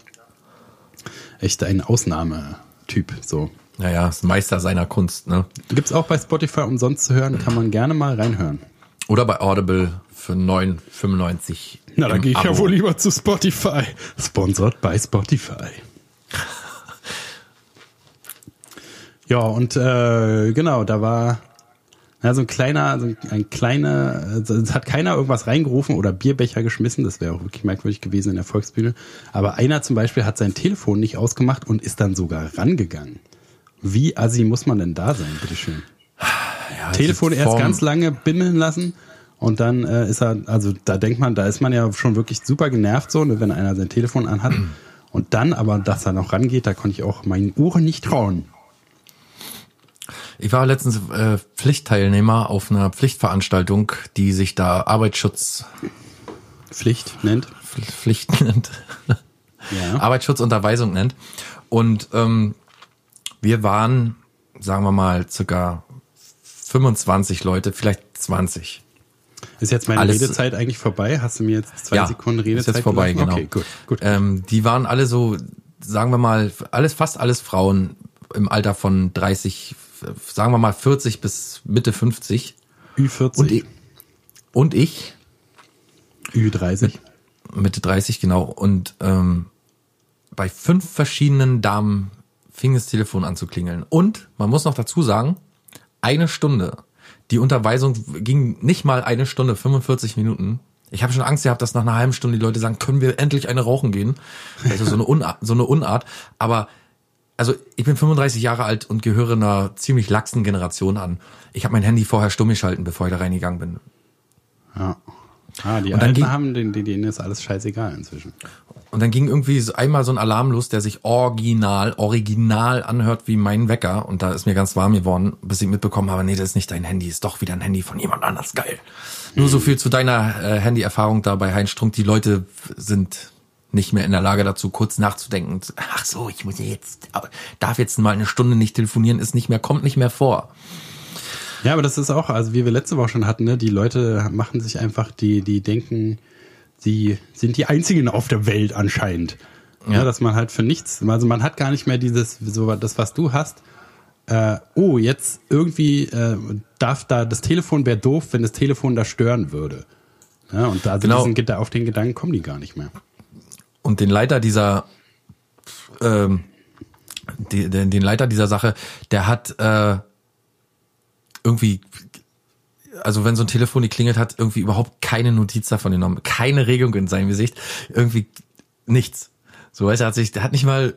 Echt ein Ausnahmetyp, so. Naja, ist Meister seiner Kunst, ne? Gibt's auch bei Spotify umsonst zu hören, kann man gerne mal reinhören. Oder bei Audible für 9,95. Na, dann gehe ich ja Abo. wohl lieber zu Spotify. Sponsored by Spotify. (laughs) Ja, und äh, genau, da war ja, so ein kleiner, so ein, ein kleiner, also es hat keiner irgendwas reingerufen oder Bierbecher geschmissen, das wäre auch wirklich merkwürdig gewesen in der Volksbühne. Aber einer zum Beispiel hat sein Telefon nicht ausgemacht und ist dann sogar rangegangen. Wie assi muss man denn da sein, bitteschön? Ja, Telefon die erst ganz lange bimmeln lassen und dann äh, ist er, also da denkt man, da ist man ja schon wirklich super genervt so, ne, wenn einer sein Telefon anhat. (clears throat) Und dann aber, dass er noch rangeht, da konnte ich auch meinen Ohren nicht trauen. Ich war letztens äh, Pflichtteilnehmer auf einer Pflichtveranstaltung, die sich da Arbeitsschutz Pflicht nennt. Pf- Pflicht (laughs) nennt. Ja. Arbeitsschutzunterweisung nennt. Und ähm, wir waren, sagen wir mal, circa 25 Leute, vielleicht 20. Ist jetzt meine Alles- Redezeit eigentlich vorbei? Hast du mir jetzt zwei Sekunden ist Redezeit jetzt vorbei, gelassen? genau. Okay, gut, gut. Ähm, die waren alle so, sagen wir mal, alles fast alles Frauen im Alter von 30, sagen wir mal 40 bis Mitte 50. Ü40, Und ich, und ich Ü30. Mitte 30 genau. Und ähm, bei fünf verschiedenen Damen fing das Telefon an zu klingeln. Und man muss noch dazu sagen, eine Stunde. Die Unterweisung ging nicht mal eine Stunde, 45 Minuten. Ich habe schon Angst gehabt, dass nach einer halben Stunde die Leute sagen, können wir endlich eine rauchen gehen? Also so eine (laughs) Unart. So eine Unart. Aber also ich bin 35 Jahre alt und gehöre einer ziemlich laxen Generation an. Ich habe mein Handy vorher stumm geschalten, bevor ich da reingegangen bin. Ja. Ah, die Und dann Alten ging- haben, denen, denen ist alles scheißegal inzwischen. Und dann ging irgendwie so einmal so ein Alarm los, der sich original, original anhört wie mein Wecker. Und da ist mir ganz warm geworden, bis ich mitbekommen habe, nee, das ist nicht dein Handy, ist doch wieder ein Handy von jemand anders. Geil. Nur so viel zu deiner äh, Handy-Erfahrung da bei Heinz Strunk. Die Leute sind nicht mehr in der Lage dazu, kurz nachzudenken. Ach so, ich muss jetzt, darf jetzt mal eine Stunde nicht telefonieren, ist nicht mehr, kommt nicht mehr vor. Ja, aber das ist auch, also wie wir letzte Woche schon hatten, ne, die Leute machen sich einfach, die, die denken, sie sind die einzigen auf der Welt anscheinend. Ja. Ja. dass man halt für nichts, also man hat gar nicht mehr dieses, so das, was du hast. Äh, oh, jetzt irgendwie äh, darf da, das Telefon wäre doof, wenn das Telefon da stören würde. Ja, und da also Genau. diesen, auf den Gedanken kommen die gar nicht mehr. und den Leiter dieser ähm, die, den, den Leiter dieser Sache, der hat äh, irgendwie also wenn so ein Telefon geklingelt hat, irgendwie überhaupt keine Notiz davon genommen, keine Regung in seinem Gesicht, irgendwie nichts. So weißt du, er hat sich, der hat nicht mal,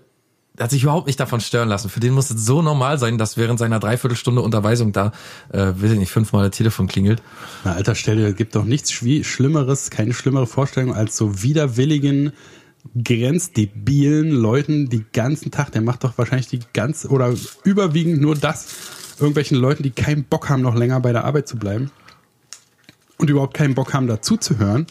hat sich überhaupt nicht davon stören lassen. Für den muss es so normal sein, dass während seiner Dreiviertelstunde Unterweisung da, äh, will ich nicht, fünfmal das Telefon klingelt. Na, alter Stelle, gibt doch nichts Schlimmeres, keine schlimmere Vorstellung als so widerwilligen, grenzdebilen Leuten die ganzen Tag, der macht doch wahrscheinlich die ganz oder überwiegend nur das, irgendwelchen Leuten, die keinen Bock haben, noch länger bei der Arbeit zu bleiben und überhaupt keinen Bock haben, dazu zu hören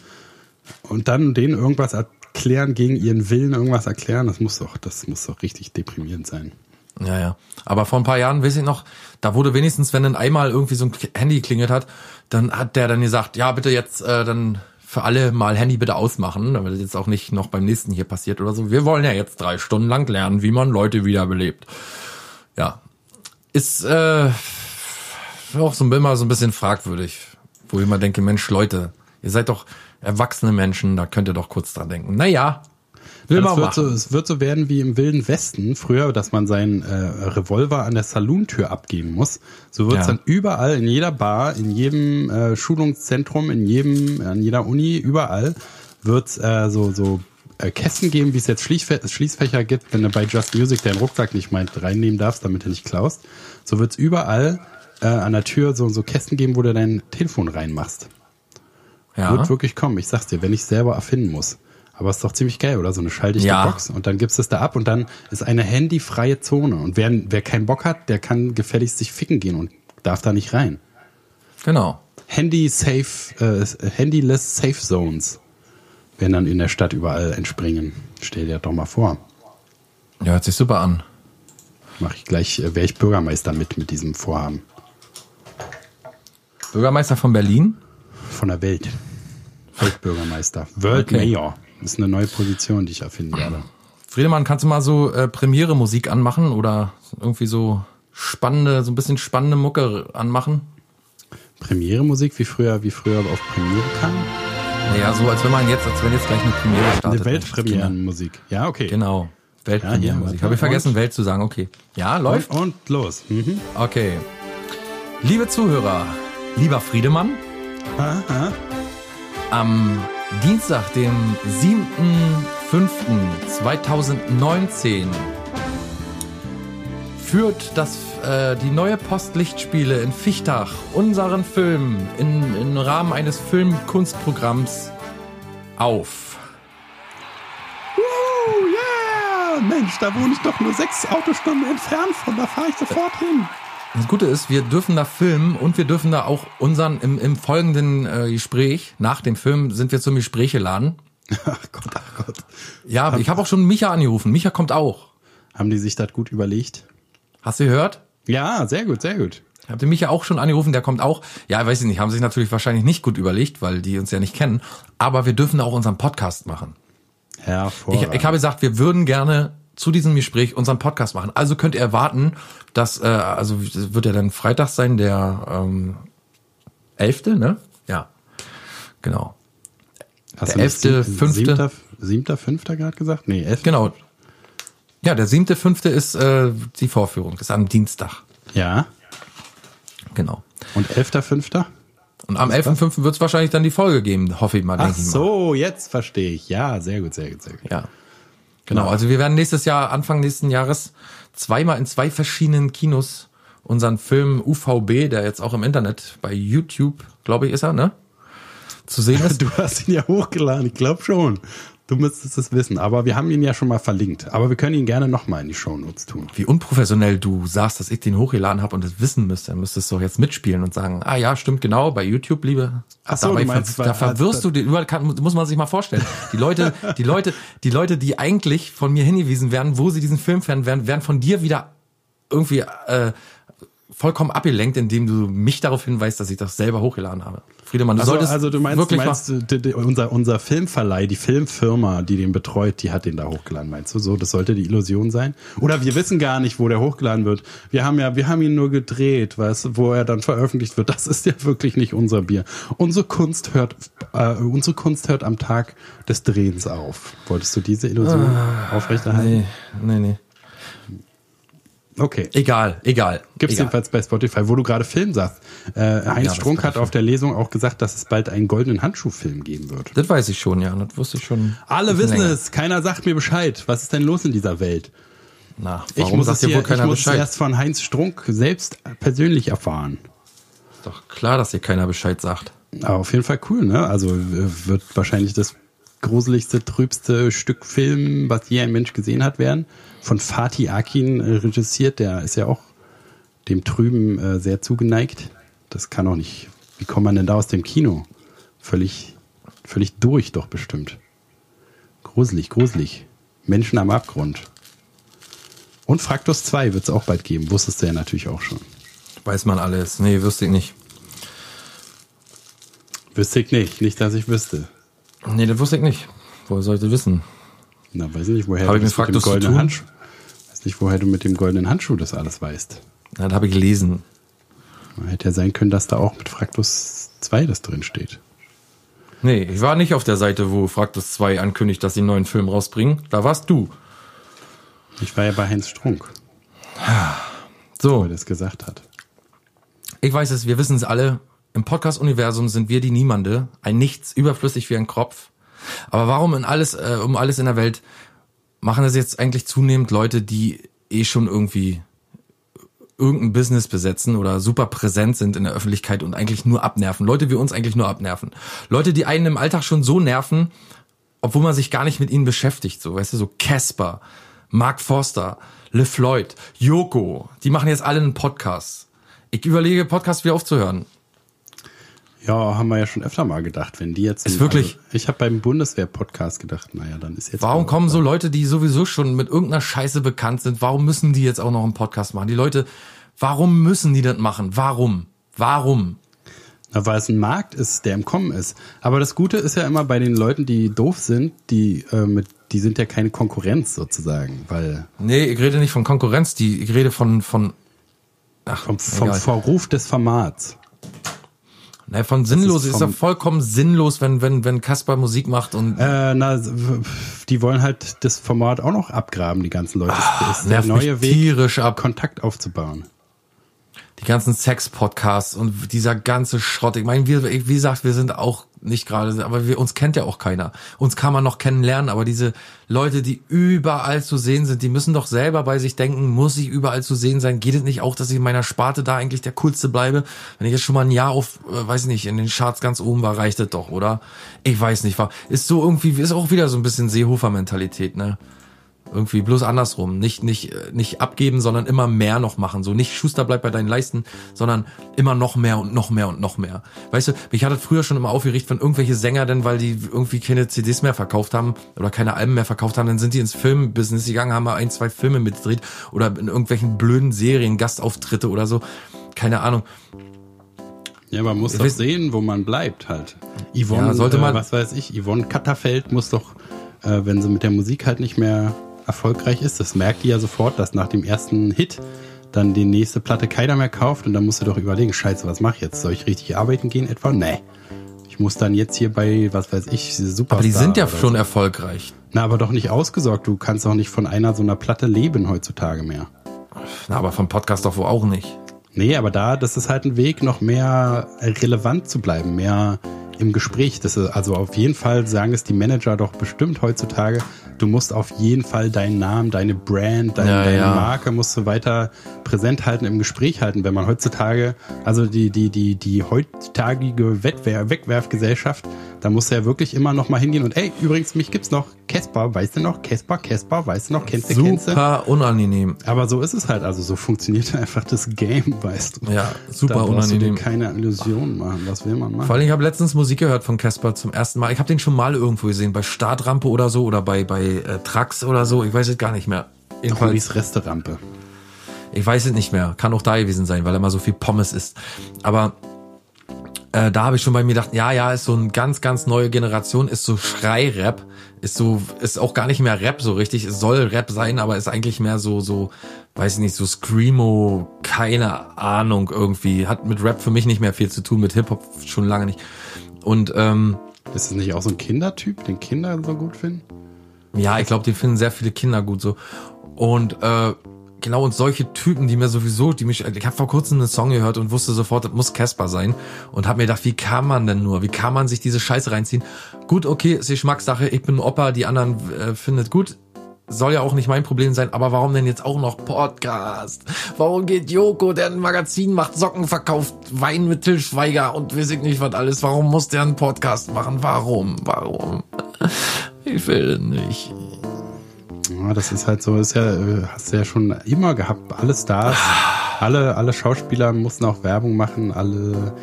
und dann denen irgendwas erklären, gegen ihren Willen irgendwas erklären, das muss doch, das muss doch richtig deprimierend sein. Ja, ja. Aber vor ein paar Jahren, weiß ich noch, da wurde wenigstens, wenn dann einmal irgendwie so ein Handy klingelt hat, dann hat der dann gesagt, ja, bitte jetzt äh, dann für alle mal Handy bitte ausmachen, damit das jetzt auch nicht noch beim nächsten hier passiert oder so. Wir wollen ja jetzt drei Stunden lang lernen, wie man Leute wiederbelebt. Ja. Ist äh, auch so immer so ein bisschen fragwürdig, wo ich immer denke, Mensch, Leute, ihr seid doch erwachsene Menschen, da könnt ihr doch kurz dran denken. Naja, will man wird so, es wird so werden wie im Wilden Westen früher, dass man seinen äh, Revolver an der Salontür abgeben muss. So wird es Ja. dann überall, in jeder Bar, in jedem äh, Schulungszentrum, in jedem, an jeder Uni, überall wird es äh, so, so Kästen geben, wie es jetzt Schließfä Schließfächer gibt, wenn du bei Just Music deinen Rucksack nicht meint reinnehmen darfst, damit du nicht klaust. So wird es überall äh, an der Tür so, so Kästen geben, wo du dein Telefon reinmachst. Ja. Wird wirklich kommen. Ich sag's dir, wenn ich selber erfinden muss. Aber ist doch ziemlich geil, oder? So eine schalldichte Ja. Box. Und dann gibst du es da ab und dann ist eine handyfreie Zone. Und wer, wer keinen Bock hat, der kann gefälligst sich ficken gehen und darf da nicht rein. Genau. Handy safe, äh, handyless Safe Zones werden dann in der Stadt überall entspringen. Stell dir das doch mal vor. Ja, hört sich super an. Mach ich gleich, äh, wäre ich Bürgermeister mit, mit diesem Vorhaben. Bürgermeister von Berlin? Von der Welt. Weltbürgermeister. World Okay. Mayor. Das ist eine neue Position, die ich erfinden werde. Friedemann, kannst du mal so äh, Premiere-Musik anmachen oder irgendwie so spannende, so ein bisschen spannende Mucke anmachen? Premiere-Musik, wie früher, wie früher auf Premiere kam. Naja, so als wenn man jetzt, als wenn jetzt gleich eine Premiere startet. Eine Weltpremierenmusik. Ja, okay. Genau. Weltpremierenmusik. Ja, Habe ich vergessen, und? Welt zu sagen. Okay. Ja, läuft. Und, und los. Mhm. Okay. Liebe Zuhörer, lieber Friedemann, Aha. am Dienstag, dem 7.5.2019 führt das, äh, die neue Postlichtspiele in Fichtach unseren Film in, im Rahmen eines Filmkunstprogramms auf. Oh, yeah! Mensch, da wohne ich doch nur sechs Autostunden entfernt von, da fahre ich sofort hin. Das Gute ist, wir dürfen da filmen und wir dürfen da auch unseren, im, im folgenden äh, Gespräch, nach dem Film, sind wir zum Gespräch geladen. (laughs) Ach Gott, ach Gott. Ja, ich habe auch schon Micha angerufen. Micha kommt auch. Haben die sich das gut überlegt? Hast du gehört? Ja, sehr gut, sehr gut. Ich habe den Micha auch schon angerufen, der kommt auch. Ja, weiß ich nicht, haben sich natürlich wahrscheinlich nicht gut überlegt, weil die uns ja nicht kennen. Aber wir dürfen auch unseren Podcast machen. Ich, Hervorragend. ich habe gesagt, wir würden gerne zu diesem Gespräch unseren Podcast machen. Also könnt ihr erwarten, dass, äh, also wird ja dann Freitag sein, der ähm, 11., ne? Ja, genau. Hast der du nicht elfte, sieb- fünfte? Siebter, siebter, fünfter gerade gesagt? Nee, elf. Genau. Ja, der siebte, fünfte ist äh, die Vorführung. Das ist am Dienstag. Ja. Genau. Und elfter, fünfter? Und am 11.5. wird es wahrscheinlich dann die Folge geben, hoffe ich mal, Ach ich mal. so, jetzt verstehe ich. Ja, sehr gut, sehr gut, sehr gut. Ja. Genau, also wir werden nächstes Jahr, Anfang nächsten Jahres, zweimal in zwei verschiedenen Kinos unseren Film UVB, der jetzt auch im Internet bei YouTube, glaube ich, ist er, ne? Zu sehen (laughs) ist. Du hast ihn ja hochgeladen, ich glaube schon. Du müsstest es wissen, aber wir haben ihn ja schon mal verlinkt. Aber wir können ihn gerne nochmal in die Shownotes tun. Wie unprofessionell du sagst, dass ich den hochgeladen habe und das wissen müsste, dann müsstest du doch jetzt mitspielen und sagen, ah ja, stimmt genau, bei YouTube, liebe. Ach so, Dabei meinst, ver da verwirrst du den, überall kann, muss man sich mal vorstellen. Die Leute, die Leute, die Leute, die eigentlich von mir hingewiesen werden, wo sie diesen Film fern, werden, werden von dir wieder irgendwie äh, vollkommen abgelenkt, indem du mich darauf hinweist, dass ich das selber hochgeladen habe. Friedemann, du Also, solltest also du meinst, du wirklich meinst d- d- unser, unser Filmverleih, die Filmfirma, die den betreut, die hat den da hochgeladen, meinst du? So, das sollte die Illusion sein? Oder wir wissen gar nicht, wo der hochgeladen wird. Wir haben ja, wir haben ihn nur gedreht, weißt du, wo er dann veröffentlicht wird. Das ist ja wirklich nicht unser Bier. Unsere Kunst hört, äh, unsere Kunst hört am Tag des Drehens auf. Wolltest du diese Illusion aufrechterhalten? Ah, Nee, nee, nee. Okay. Egal, egal. Gibt's egal. jedenfalls bei Spotify, wo du gerade Film sagst. Äh, Heinz das Strunk hat ich auf der Lesung auch gesagt, dass es bald einen goldenen Handschuhfilm geben wird. Das weiß ich schon, ja. Das wusste ich schon. Alle wissen länger. es, keiner sagt mir Bescheid. Was ist denn los in dieser Welt? Na, Ich warum muss, sagt es, hier, wohl ich keiner muss es Bescheid? erst von Heinz Strunk selbst persönlich erfahren. Ist doch klar, dass dir keiner Bescheid sagt. Aber auf jeden Fall cool, ne? Also wird wahrscheinlich das gruseligste, trübste Stück Film, was je ein Mensch gesehen hat, werden. Von Fatih Akin äh, regissiert, der ist ja auch dem Trüben äh, sehr zugeneigt. Das kann auch nicht. Wie kommt man denn da aus dem Kino? Völlig, völlig durch doch bestimmt. Gruselig, gruselig. Menschen am Abgrund. Und Fraktus 2 wird es auch bald geben. Wusstest du ja natürlich auch schon. Weiß man alles. Nee, wüsste ich nicht. Wüsste ich nicht. Nicht, dass ich wüsste. Nee, das wusste ich nicht. Woher sollte wissen? Na, weiß ich nicht, woher Hab ich du mit das mit dem goldenen? Handschuh. Weiß nicht, woher du mit dem goldenen Handschuh das alles weißt. Ja, das habe ich gelesen. Hätte ja sein können, dass da auch mit Fraktus 2 das drin steht. Nee, ich war nicht auf der Seite, wo Fraktus 2 ankündigt, dass sie einen neuen Film rausbringen. Da warst du. Ich war ja bei Heinz Strunk, wo So, er das gesagt hat. ich weiß es, wir wissen es alle. Im Podcast-Universum sind wir die Niemande, ein Nichts, überflüssig wie ein Kropf. Aber warum in alles, äh, um alles in der Welt machen das jetzt eigentlich zunehmend Leute, die eh schon irgendwie irgendein Business besetzen oder super präsent sind in der Öffentlichkeit und eigentlich nur abnerven. Leute wie uns eigentlich nur abnerven. Leute, die einen im Alltag schon so nerven, obwohl man sich gar nicht mit ihnen beschäftigt. So, weißt du, so Casper, Mark Forster, LeFloid, Joko, die machen jetzt alle einen Podcast. Ich überlege, Podcast wieder aufzuhören. Ja, haben wir ja schon öfter mal gedacht, wenn die jetzt. Ist wirklich- Also, ich habe beim Bundeswehr-Podcast gedacht, naja, dann ist jetzt. Warum kommen so Leute, die sowieso schon mit irgendeiner Scheiße bekannt sind, warum müssen die jetzt auch noch einen Podcast machen? Die Leute, warum müssen die das machen? Warum? Warum? Na, weil es ein Markt ist, der im Kommen ist. Aber das Gute ist ja immer bei den Leuten, die doof sind, die äh, mit, die sind ja keine Konkurrenz sozusagen, weil Nee, ich rede nicht von Konkurrenz, die, ich rede von, von, ach, vom, vom. Verruf des Formats. Nee, von sinnlos, ist ist, ja vollkommen sinnlos, wenn, wenn, wenn Kaspar Musik macht und Äh, na, die wollen halt das Format auch noch abgraben, die ganzen Leute. das ist der Ah, neue Weg, tierisch ab. Kontakt aufzubauen. Die ganzen Sex-Podcasts und dieser ganze Schrott. Ich meine, wir, wie gesagt, wir sind auch nicht gerade, aber wir, uns kennt ja auch keiner. Uns kann man noch kennenlernen, aber diese Leute, die überall zu sehen sind, die müssen doch selber bei sich denken, muss ich überall zu sehen sein? Geht es nicht auch, dass ich in meiner Sparte da eigentlich der Coolste bleibe? Wenn ich jetzt schon mal ein Jahr auf, äh, weiß nicht, in den Charts ganz oben war, reicht das doch, oder? Ich weiß nicht, war, ist so irgendwie, ist auch wieder so ein bisschen Seehofer-Mentalität, ne? Irgendwie bloß andersrum. Nicht, nicht, äh, nicht abgeben, sondern immer mehr noch machen. So nicht Schuster bleibt bei deinen Leisten, sondern immer noch mehr und noch mehr und noch mehr. Weißt du, mich hat das früher schon immer aufgeregt, wenn irgendwelche Sänger denn, weil die irgendwie keine CDs mehr verkauft haben oder keine Alben mehr verkauft haben, dann sind die ins Filmbusiness gegangen, haben mal ein, zwei Filme mitgedreht oder in irgendwelchen blöden Serien, Gastauftritte oder so. Keine Ahnung. Ja, man muss Ich doch weiß- sehen, wo man bleibt halt. Yvonne, Ja, sollte äh, man- was weiß ich, Yvonne Katterfeld muss doch, äh, wenn sie mit der Musik halt nicht mehr erfolgreich ist, das merkt die ja sofort, dass nach dem ersten Hit dann die nächste Platte keiner mehr kauft und dann musst du doch überlegen, scheiße, was mach ich jetzt? Soll ich richtig arbeiten gehen etwa? Nee. Ich muss dann jetzt hier bei, was weiß ich, Superstar. Aber die sind ja schon So. erfolgreich. Na, aber doch nicht ausgesorgt. Du kannst doch nicht von einer so einer Platte leben heutzutage mehr. Na, aber vom Podcast doch wohl auch nicht. Nee, aber da, das ist halt ein Weg, noch mehr relevant zu bleiben, mehr im Gespräch. Das ist, also auf jeden Fall sagen es die Manager doch bestimmt heutzutage, du musst auf jeden Fall deinen Namen, deine Brand, deine, Ja, deine ja. Marke musst du weiter präsent halten, im Gespräch halten. Wenn man heutzutage, also die, die, die, die heutzeitige Wettwer Wegwerfgesellschaft, da musst du ja wirklich immer noch mal hingehen und ey, übrigens, mich gibt's noch. Casper, weißt du noch? Casper, Casper, weißt du noch? Kennst du, kennst du? Super unangenehm. Aber so ist es halt, also so funktioniert (laughs) einfach das Game, weißt du. Ja, super da unangenehm. Du dir keine Illusionen machen. Was will man machen? Vor allem, ich habe letztens Musik gehört von Casper zum ersten Mal. Ich habe den schon mal irgendwo gesehen, bei Startrampe oder so oder bei, bei äh, Trax oder so. Ich weiß es gar nicht mehr. Jedenfalls, Resterampe. ich weiß es nicht mehr. Kann auch da gewesen sein, weil er mal so viel Pommes isst. Aber äh, da habe ich schon bei mir gedacht, ja, ja, ist so eine ganz, ganz neue Generation, ist so Schrei-Rap, ist so, ist auch gar nicht mehr Rap so richtig. Es soll Rap sein, aber ist eigentlich mehr so, so, weiß ich nicht, so Screamo, keine Ahnung irgendwie. Hat mit Rap für mich nicht mehr viel zu tun, mit Hip-Hop schon lange nicht. Und ähm, Ist das nicht auch so ein Kindertyp, den Kinder so gut finden? Ja, ich glaube, den finden sehr viele Kinder gut so. Und äh, genau, und solche Typen, die mir sowieso, die mich, ich habe vor kurzem einen Song gehört und wusste sofort, das muss Casper sein. Und habe mir gedacht, wie kann man denn nur, wie kann man sich diese Scheiße reinziehen? Gut, okay, ist Geschmackssache, ich bin Opa, die anderen äh, findet gut. Soll ja auch nicht mein Problem sein, aber warum denn jetzt auch noch Podcast? Warum geht Joko, der ein Magazin macht, Socken verkauft, Wein mit Till Schweiger und weiß ich nicht was alles? Warum muss der einen Podcast machen? Warum? Warum? Ich will nicht. Ja, das ist halt so, ist ja, äh, hast du ja schon immer gehabt. Alle Stars, alle, alle Schauspieler mussten auch Werbung machen, alle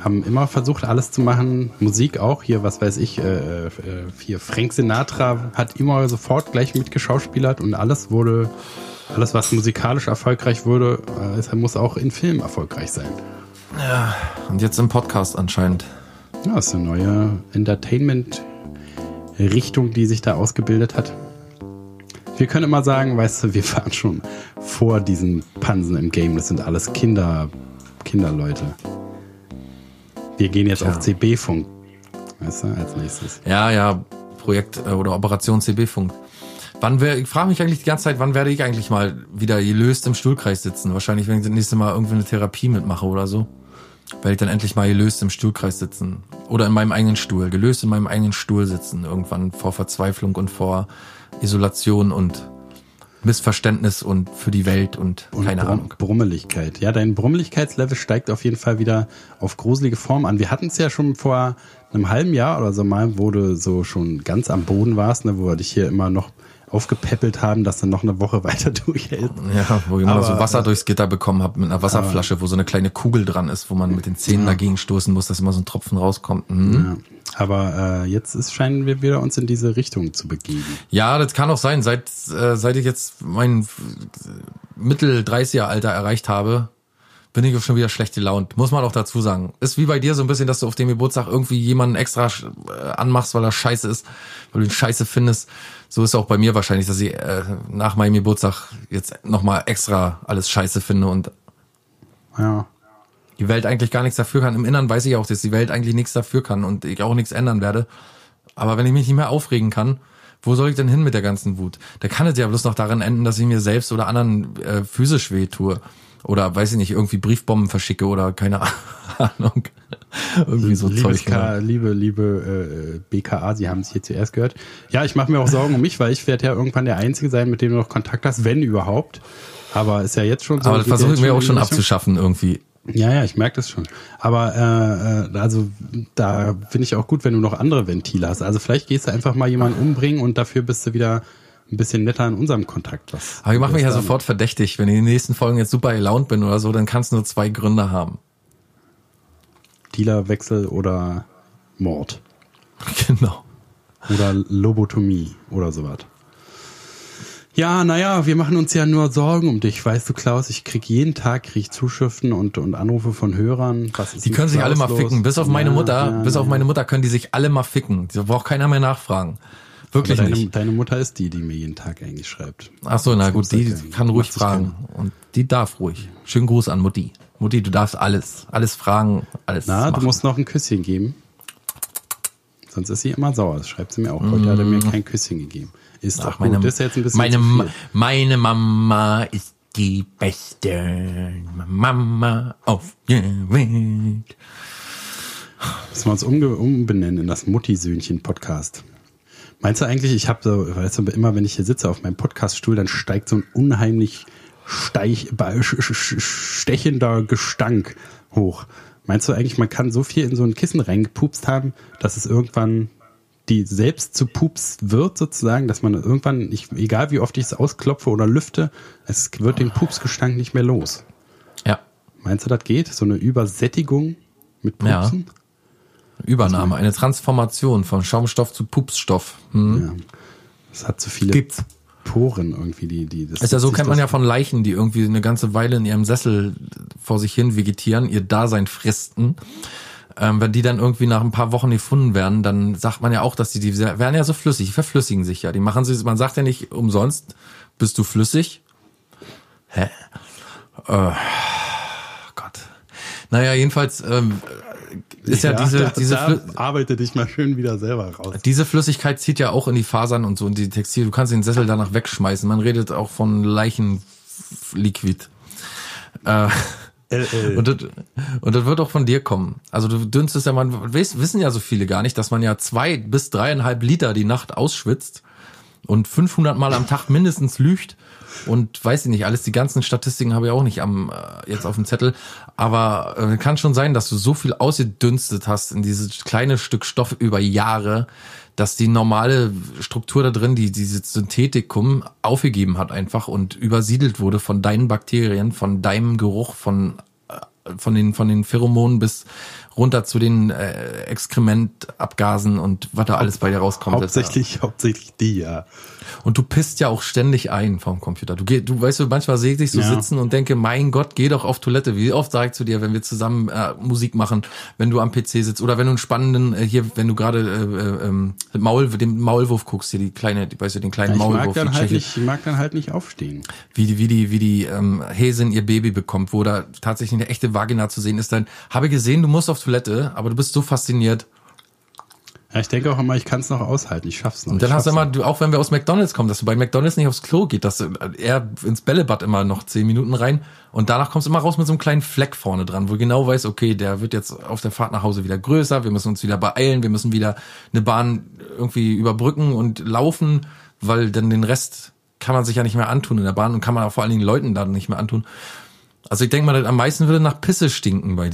haben immer versucht, alles zu machen. Musik auch. Hier, was weiß ich, äh, äh, hier Frank Sinatra hat immer sofort gleich mitgeschauspielert und alles wurde, alles was musikalisch erfolgreich wurde, äh, muss auch in Film erfolgreich sein. Ja, und jetzt im Podcast anscheinend. Ja, ist eine neue Entertainment-Richtung, die sich da ausgebildet hat. Wir können immer sagen, weißt du, wir fahren schon vor diesen Pansen im Game. Das sind alles Kinder, Kinderleute. Wir gehen jetzt Tja. auf CB-Funk. Weißt du, als nächstes. Ja, ja, Projekt äh, oder Operation CB-Funk. Wann wär, ich frage mich eigentlich die ganze Zeit, wann werde ich eigentlich mal wieder gelöst im Stuhlkreis sitzen? Wahrscheinlich, wenn ich das nächste Mal irgendwie eine Therapie mitmache oder so. Werde ich dann endlich mal gelöst im Stuhlkreis sitzen. Oder in meinem eigenen Stuhl. Gelöst in meinem eigenen Stuhl sitzen. Irgendwann vor Verzweiflung und vor Isolation und Missverständnis und für die Welt und, Und keine Brum Ahnung. Brummeligkeit. Ja, dein Brummeligkeitslevel steigt auf jeden Fall wieder auf gruselige Form an. Wir hatten es ja schon vor einem halben Jahr oder so mal, wo du so schon ganz am Boden warst, ne, wo wir dich hier immer noch aufgepäppelt haben, dass du noch eine Woche (laughs) weiter durchhältst. Ja, wo ich immer Aber, so Wasser äh, durchs Gitter bekommen habe mit einer Wasserflasche, wo so eine kleine Kugel dran ist, wo man mit den Zähnen dagegen stoßen muss, dass immer so ein Tropfen rauskommt. Mhm. Ja. Aber äh, jetzt ist, scheinen wir wieder uns in diese Richtung zu begeben. Ja, das kann auch sein. Seit, äh, seit ich jetzt mein äh, Mittel 30er Alter erreicht habe, bin ich schon wieder schlecht gelaunt. Muss man auch dazu sagen. Ist wie bei dir so ein bisschen, dass du auf dem Geburtstag irgendwie jemanden extra äh, anmachst, weil er scheiße ist, weil du ihn scheiße findest. So ist auch bei mir wahrscheinlich, dass ich äh, nach meinem Geburtstag jetzt nochmal extra alles scheiße finde und Ja. Die Welt eigentlich gar nichts dafür kann. Im Innern weiß ich auch, dass die Welt eigentlich nichts dafür kann und ich auch nichts ändern werde. Aber wenn ich mich nicht mehr aufregen kann, wo soll ich denn hin mit der ganzen Wut? Da kann es ja bloß noch darin enden, dass ich mir selbst oder anderen äh, physisch weh tue. Oder weiß ich nicht, irgendwie Briefbomben verschicke oder keine (laughs) Ahnung. irgendwie so Liebes Zeug. K, Ne? liebe, liebe äh, BKA, Sie haben es hier zuerst gehört. Ja, ich mache mir auch Sorgen um mich, weil ich werde ja irgendwann der Einzige sein, mit dem du noch Kontakt hast, wenn überhaupt. Aber ist ja jetzt schon so. Aber das versuche ich mir auch schon abzuschaffen irgendwie. Ja, ja, ich merke das schon. Aber äh, äh, also da finde ich auch gut, wenn du noch andere Ventile hast. Also vielleicht gehst du einfach mal jemanden umbringen und dafür bist du wieder ein bisschen netter in unserem Kontakt. Was Aber ich mache mich ja sofort verdächtig. Wenn ich in den nächsten Folgen jetzt super gelaunt bin oder so, dann kann es nur zwei Gründe haben. Dealerwechsel oder Mord (laughs) Genau. oder Lobotomie oder sowas. Ja, naja, wir machen uns ja nur Sorgen um dich, weißt du, Klaus. Ich krieg jeden Tag krieg ich Zuschriften und, und Anrufe von Hörern. Was ist Die können sich Klaus alle mal los? ficken. Bis auf meine Ja, Mutter, ja, bis auf ja. meine Mutter können die sich alle mal ficken. Da braucht keiner mehr nachfragen. Wirklich deine, nicht. deine Mutter ist die, die mir jeden Tag eigentlich schreibt. Ach so, na gut, die kann ruhig fragen. Und die darf ruhig. Schönen Gruß an Mutti. Mutti, du darfst alles. Alles fragen, alles Na, du machen. musst noch ein Küsschen geben. Sonst ist sie immer sauer. Das schreibt sie mir auch. Heute hat er mir kein Küsschen gegeben. Ist. Ach, doch gut. meine, das ist jetzt ein bisschen meine, meine Mama ist die beste Mama auf der Welt. Müssen wir uns umbenennen in das Mutti-Söhnchen-Podcast. Meinst du eigentlich, ich habe so, weißt du, immer wenn ich hier sitze auf meinem Podcaststuhl, dann steigt so ein unheimlich steich, stechender Gestank hoch. Meinst du eigentlich, man kann so viel in so ein Kissen reingepupst haben, dass es irgendwann die selbst zu Pups wird sozusagen, dass man irgendwann, ich, egal wie oft ich es ausklopfe oder lüfte, es wird den Pupsgestank nicht mehr los. Ja, Meinst du, das geht? So eine Übersättigung mit Ja. Pupsen? Übernahme, eine Transformation von Schaumstoff zu Pupsstoff. Hm. Ja. Das hat zu viele Gibt's. Poren irgendwie, die, die das Ist ja so, kennt man ja von Leichen, die irgendwie eine ganze Weile in ihrem Sessel vor sich hin vegetieren, ihr Dasein fristen. Ähm, wenn die dann irgendwie nach ein paar Wochen gefunden werden, dann sagt man ja auch, dass die, die werden ja so flüssig, die verflüssigen sich ja. Die machen sie, man sagt ja nicht umsonst, bist du flüssig? Hä? Äh, Gott. Naja, jedenfalls ähm, ist ja, diese, da, diese da arbeite dich mal schön wieder selber raus. diese Flüssigkeit zieht ja auch in die Fasern und so in die Textil. Du kannst den Sessel danach wegschmeißen. Man redet auch von Leichenliquid. Äh, LL. und, das, und das wird auch von dir kommen. Also du dünstest ja, man wissen ja so viele gar nicht, dass man ja zwei bis dreieinhalb Liter die Nacht ausschwitzt und 500 Mal am Tag mindestens lügt und weiß ich nicht, alles die ganzen Statistiken habe ich auch nicht am äh, jetzt auf dem Zettel, aber äh, kann schon sein, dass du so viel ausgedünstet hast in dieses kleine Stück Stoff über Jahre, dass die normale Struktur da drin, die dieses Synthetikum aufgegeben hat einfach und übersiedelt wurde von deinen Bakterien, von deinem Geruch, von äh, von den, von den Pheromonen bis runter zu den äh, Exkrementabgasen und was da alles bei dir rauskommt. Hauptsächlich, hauptsächlich die, ja. Und du pisst ja auch ständig ein vom Computer. Du geh, du weißt du, manchmal sehe ich dich so Ja. sitzen und denke, mein Gott, geh doch auf Toilette. Wie oft sage ich zu dir, wenn wir zusammen äh, Musik machen, wenn du am PC sitzt oder wenn du einen spannenden, äh, hier, wenn du gerade äh, äh, ähm, Maul, den Maulwurf guckst, hier die kleine, die, weißt du, den kleinen Ich Maulwurf, mag, dann die halt nicht, ich mag dann halt nicht aufstehen. wie die, wie die, wie die ähm, Häsin ihr Baby bekommt, wo da tatsächlich eine echte Vagina zu sehen ist, dann habe gesehen, du musst auf Toilette, aber du bist so fasziniert. Ja, ich denke auch immer, ich kann es noch aushalten. Ich schaff's noch. Und dann hast du immer, du, auch wenn wir aus McDonalds kommen, dass du bei McDonalds nicht aufs Klo geht, dass du, äh, er ins Bällebad immer noch zehn Minuten rein und danach kommst du immer raus mit so einem kleinen Fleck vorne dran, wo du genau weißt, okay, der wird jetzt auf der Fahrt nach Hause wieder größer, wir müssen uns wieder beeilen, wir müssen wieder eine Bahn irgendwie überbrücken und laufen, weil dann den Rest kann man sich ja nicht mehr antun in der Bahn und kann man auch vor allen Dingen Leuten dann nicht mehr antun. Also ich denke mal, am meisten würde nach Pisse stinken bei äh,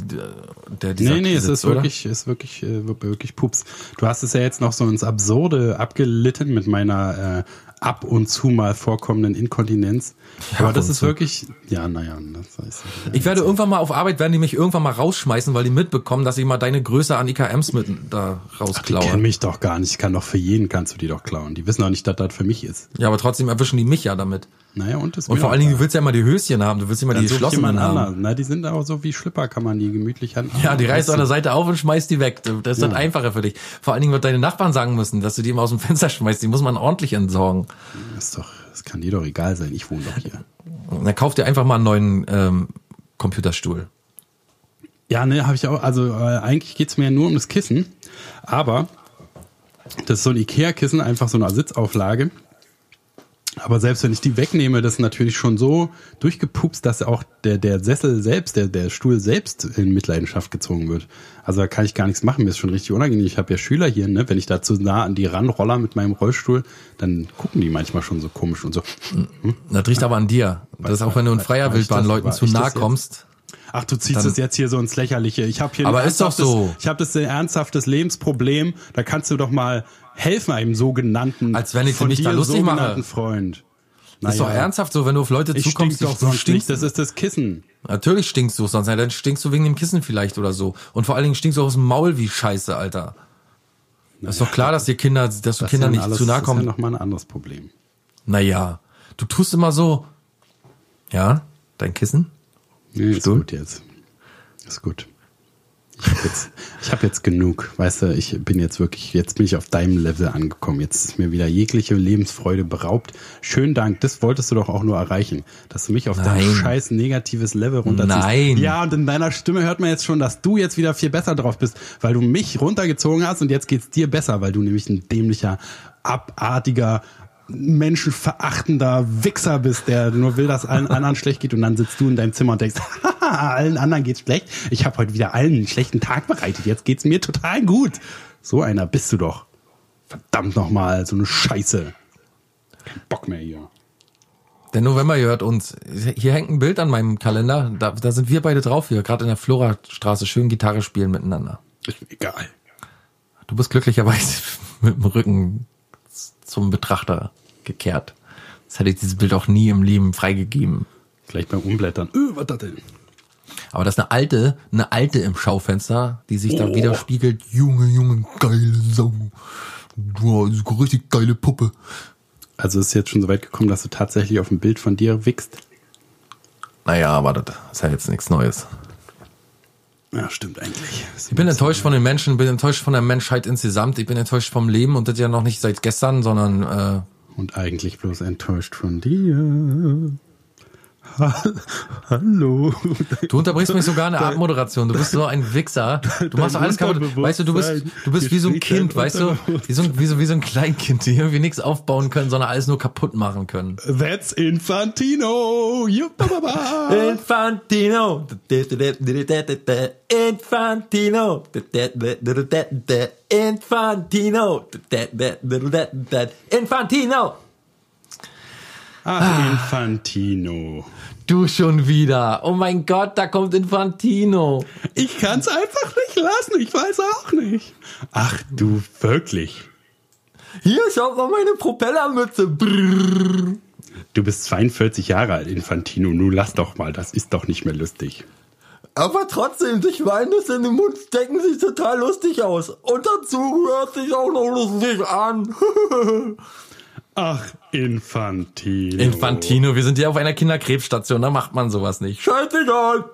der dieser Nee, nee, es Sitz, ist oder? wirklich, ist wirklich, äh, wirklich Pups. Du hast es ja jetzt noch so ins Absurde abgelitten mit meiner äh, ab und zu mal vorkommenden Inkontinenz. Ja, Aber ab das ist zu. wirklich, ja, naja, das heißt, ja, Ich werde irgendwann mal auf Arbeit, werden die mich irgendwann mal rausschmeißen, weil die mitbekommen, dass ich mal deine Größe an IKMs mit da die rausklaue. kennen mich doch gar nicht. Ich kann doch für jeden kannst du die doch klauen. Die wissen auch nicht, dass das für mich ist. Ja, aber trotzdem erwischen die mich ja damit. Naja, und das Und vor allen Dingen, du willst ja immer die Höschen haben, du willst immer die geschlossenen haben. anderen. Na, die sind auch so wie Schlipper, kann man die gemütlich an. Ja, die reißt du an der Seite auf und schmeißt die weg. Das ist Ja. dann einfacher für dich. Vor allen Dingen wird deine Nachbarn sagen müssen, dass du die immer aus dem Fenster schmeißt. Die muss man ordentlich entsorgen. Das ist doch, das kann dir doch egal sein. Ich wohne doch hier. Und dann kauf dir einfach mal einen neuen ähm, Computerstuhl. Ja, ne, habe ich auch. Also äh, eigentlich geht's mir ja nur um das Kissen, aber das ist so ein Ikea-Kissen, einfach so eine Sitzauflage. Aber selbst wenn ich die wegnehme, das ist natürlich schon so durchgepupst, dass auch der, der Sessel selbst, der, der Stuhl selbst in Mitleidenschaft gezogen wird. Also da kann ich gar nichts machen, mir ist schon richtig unangenehm. Ich habe ja Schüler hier, ne? wenn ich da zu nah an die ranroller mit meinem Rollstuhl, dann gucken die manchmal schon so komisch und so. Das riecht aber an dir. Das ist auch, wenn du in freier ich Wildbahn Leuten zu ich nah kommst. Ach, du ziehst es jetzt hier so ins Lächerliche. Ich habe hier Aber ist doch so. Ich habe das ein ernsthaftes Lebensproblem. Da kannst du doch mal helfen einem sogenannten Als wenn ich von mich da dir lustig mache. Freund. ist doch ernsthaft so, wenn du auf Leute Ich zukommst, stink doch sonst stinkst. nicht. Das ist das Kissen. Natürlich stinkst du sonst, dann stinkst du wegen dem Kissen vielleicht oder so. Und vor allen Dingen stinkst du aus dem Maul wie Scheiße, Alter. ist doch klar, dass dir Kinder, dass du Kindern ist nicht ja alles, zu nahe Das ist ja kommen. noch mal ein anderes Problem. Naja, du tust immer so. Ja, dein Kissen? Nee, ist gut jetzt. Ist gut. Ich habe jetzt, ich hab jetzt genug. Weißt du, ich bin jetzt wirklich, jetzt bin ich auf deinem Level angekommen. Jetzt ist mir wieder jegliche Lebensfreude beraubt. Schönen Dank, das wolltest du doch auch nur erreichen, dass du mich auf dein scheiß negatives Level runterziehst. Nein. Ja, und in deiner Stimme hört man jetzt schon, dass du jetzt wieder viel besser drauf bist, weil du mich runtergezogen hast und jetzt geht's dir besser, weil du nämlich ein dämlicher, abartiger, menschenverachtender Wichser bist, der nur will, dass allen anderen schlecht geht und dann sitzt du in deinem Zimmer und denkst, haha, (laughs) allen anderen geht's schlecht. Ich habe heute wieder allen einen schlechten Tag bereitet. Jetzt geht's mir total gut. So einer bist du doch. Verdammt nochmal, so eine Scheiße. Kein Bock mehr hier. Der November gehört uns. Hier hängt ein Bild an meinem Kalender. Da, da sind wir beide drauf, wir gerade in der Florastraße schön Gitarre spielen miteinander. Ist mir egal. Du bist glücklicherweise (laughs) mit dem Rücken zum Betrachter gekehrt. Das hätte ich dieses Bild auch nie im Leben freigegeben. Vielleicht beim Umblättern. Öh, was das denn? Aber das ist eine alte, eine alte im Schaufenster, die sich da Oh. widerspiegelt. Junge, Junge, geile Sau. Wow, so richtig geile Puppe. Also ist jetzt schon so weit gekommen, dass du tatsächlich auf ein Bild von dir wickst? Naja, aber das ist ja jetzt nichts Neues. Ja, stimmt eigentlich. Ich bin enttäuscht von den Menschen, bin enttäuscht von der Menschheit insgesamt. Ich bin enttäuscht vom Leben und das ja noch nicht seit gestern, sondern äh, Und eigentlich bloß enttäuscht von dir. Ha- Hallo. du unterbrichst mich sogar in der Abmoderation. Du bist so ein Wichser. Du machst doch alles kaputt. Weißt du, du bist, du bist wie so ein Kind, weißt du? Wie so ein, wie so, wie so ein Kleinkind, die irgendwie nichts aufbauen können, sondern alles nur kaputt machen können. That's Infantino. Infantino. Infantino. Infantino. Infantino. Ach, Infantino. Du schon wieder. Oh mein Gott, da kommt Infantino. Ich kann's einfach nicht lassen. Ich weiß auch nicht. Ach, du wirklich. Hier, schaut mal meine Propellermütze. Brrr. Du bist 42 Jahre alt, Infantino. Nun lass doch mal. Das ist doch nicht mehr lustig. Aber trotzdem, sich Weines in den Mund stecken sieht total lustig aus. Und dazu hört sich auch noch lustig an. (laughs) Ach, Infantino. Infantino, wir sind ja auf einer Kinderkrebsstation, da macht man sowas nicht. Scheißegal.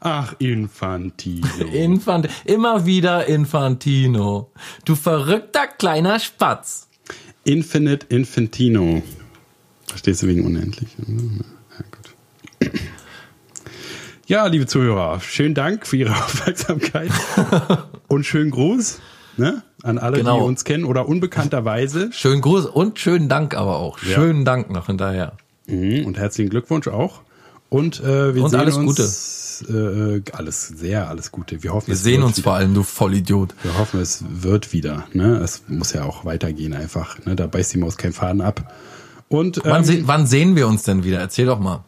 Ach, Infantino. (laughs) Infant, immer wieder Infantino. Du verrückter kleiner Spatz. Infinite Infantino. Verstehst du wegen unendlich? Ja, gut. Ja, liebe Zuhörer, schönen Dank für Ihre (laughs) Aufmerksamkeit (laughs) und schönen Gruß ne, an alle, Genau. die uns kennen oder unbekannterweise. (laughs) Schönen Gruß und schönen Dank aber auch. Ja. Schönen Dank noch hinterher. Mhm, und herzlichen Glückwunsch auch. Und äh, wir Und sehen alles uns, Äh, alles sehr, alles Gute. Wir hoffen, Wir sehen uns wieder. vor allem, du Vollidiot. Wir hoffen, es wird wieder. Ne? Es muss ja auch weitergehen einfach. Ne? Da beißt die Maus keinen Faden ab. Und Wann, ähm, se wann sehen wir uns denn wieder? Erzähl doch mal.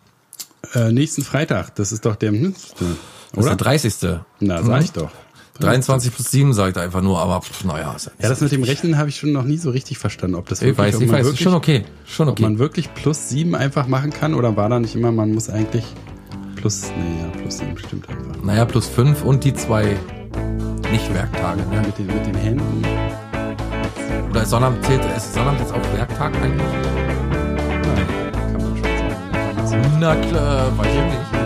äh, nächsten Freitag, das ist doch der, hm, Das ist oder? der 30. Na, sag ich doch. 23 plus 7 sagt er einfach nur, aber pff, naja. Ist ja Ja, das so mit dem. Rechnen habe ich schon noch nie so richtig verstanden. Ob das Ich weiß, ob ich weiß, wirklich, schon okay. Schon Ob okay. man wirklich plus sieben einfach machen kann oder war da nicht immer, man muss eigentlich plus, nee, ja, plus sieben stimmt einfach. Naja, plus 5 und die zwei Nicht-Werktage. Ja, Ne? mit den, mit den Händen. Oder ist Sonnabend, zählt, ist Sonnabend jetzt auch Werktag eigentlich? Nein, kann man schon sagen. Na klar, weiß ich nicht.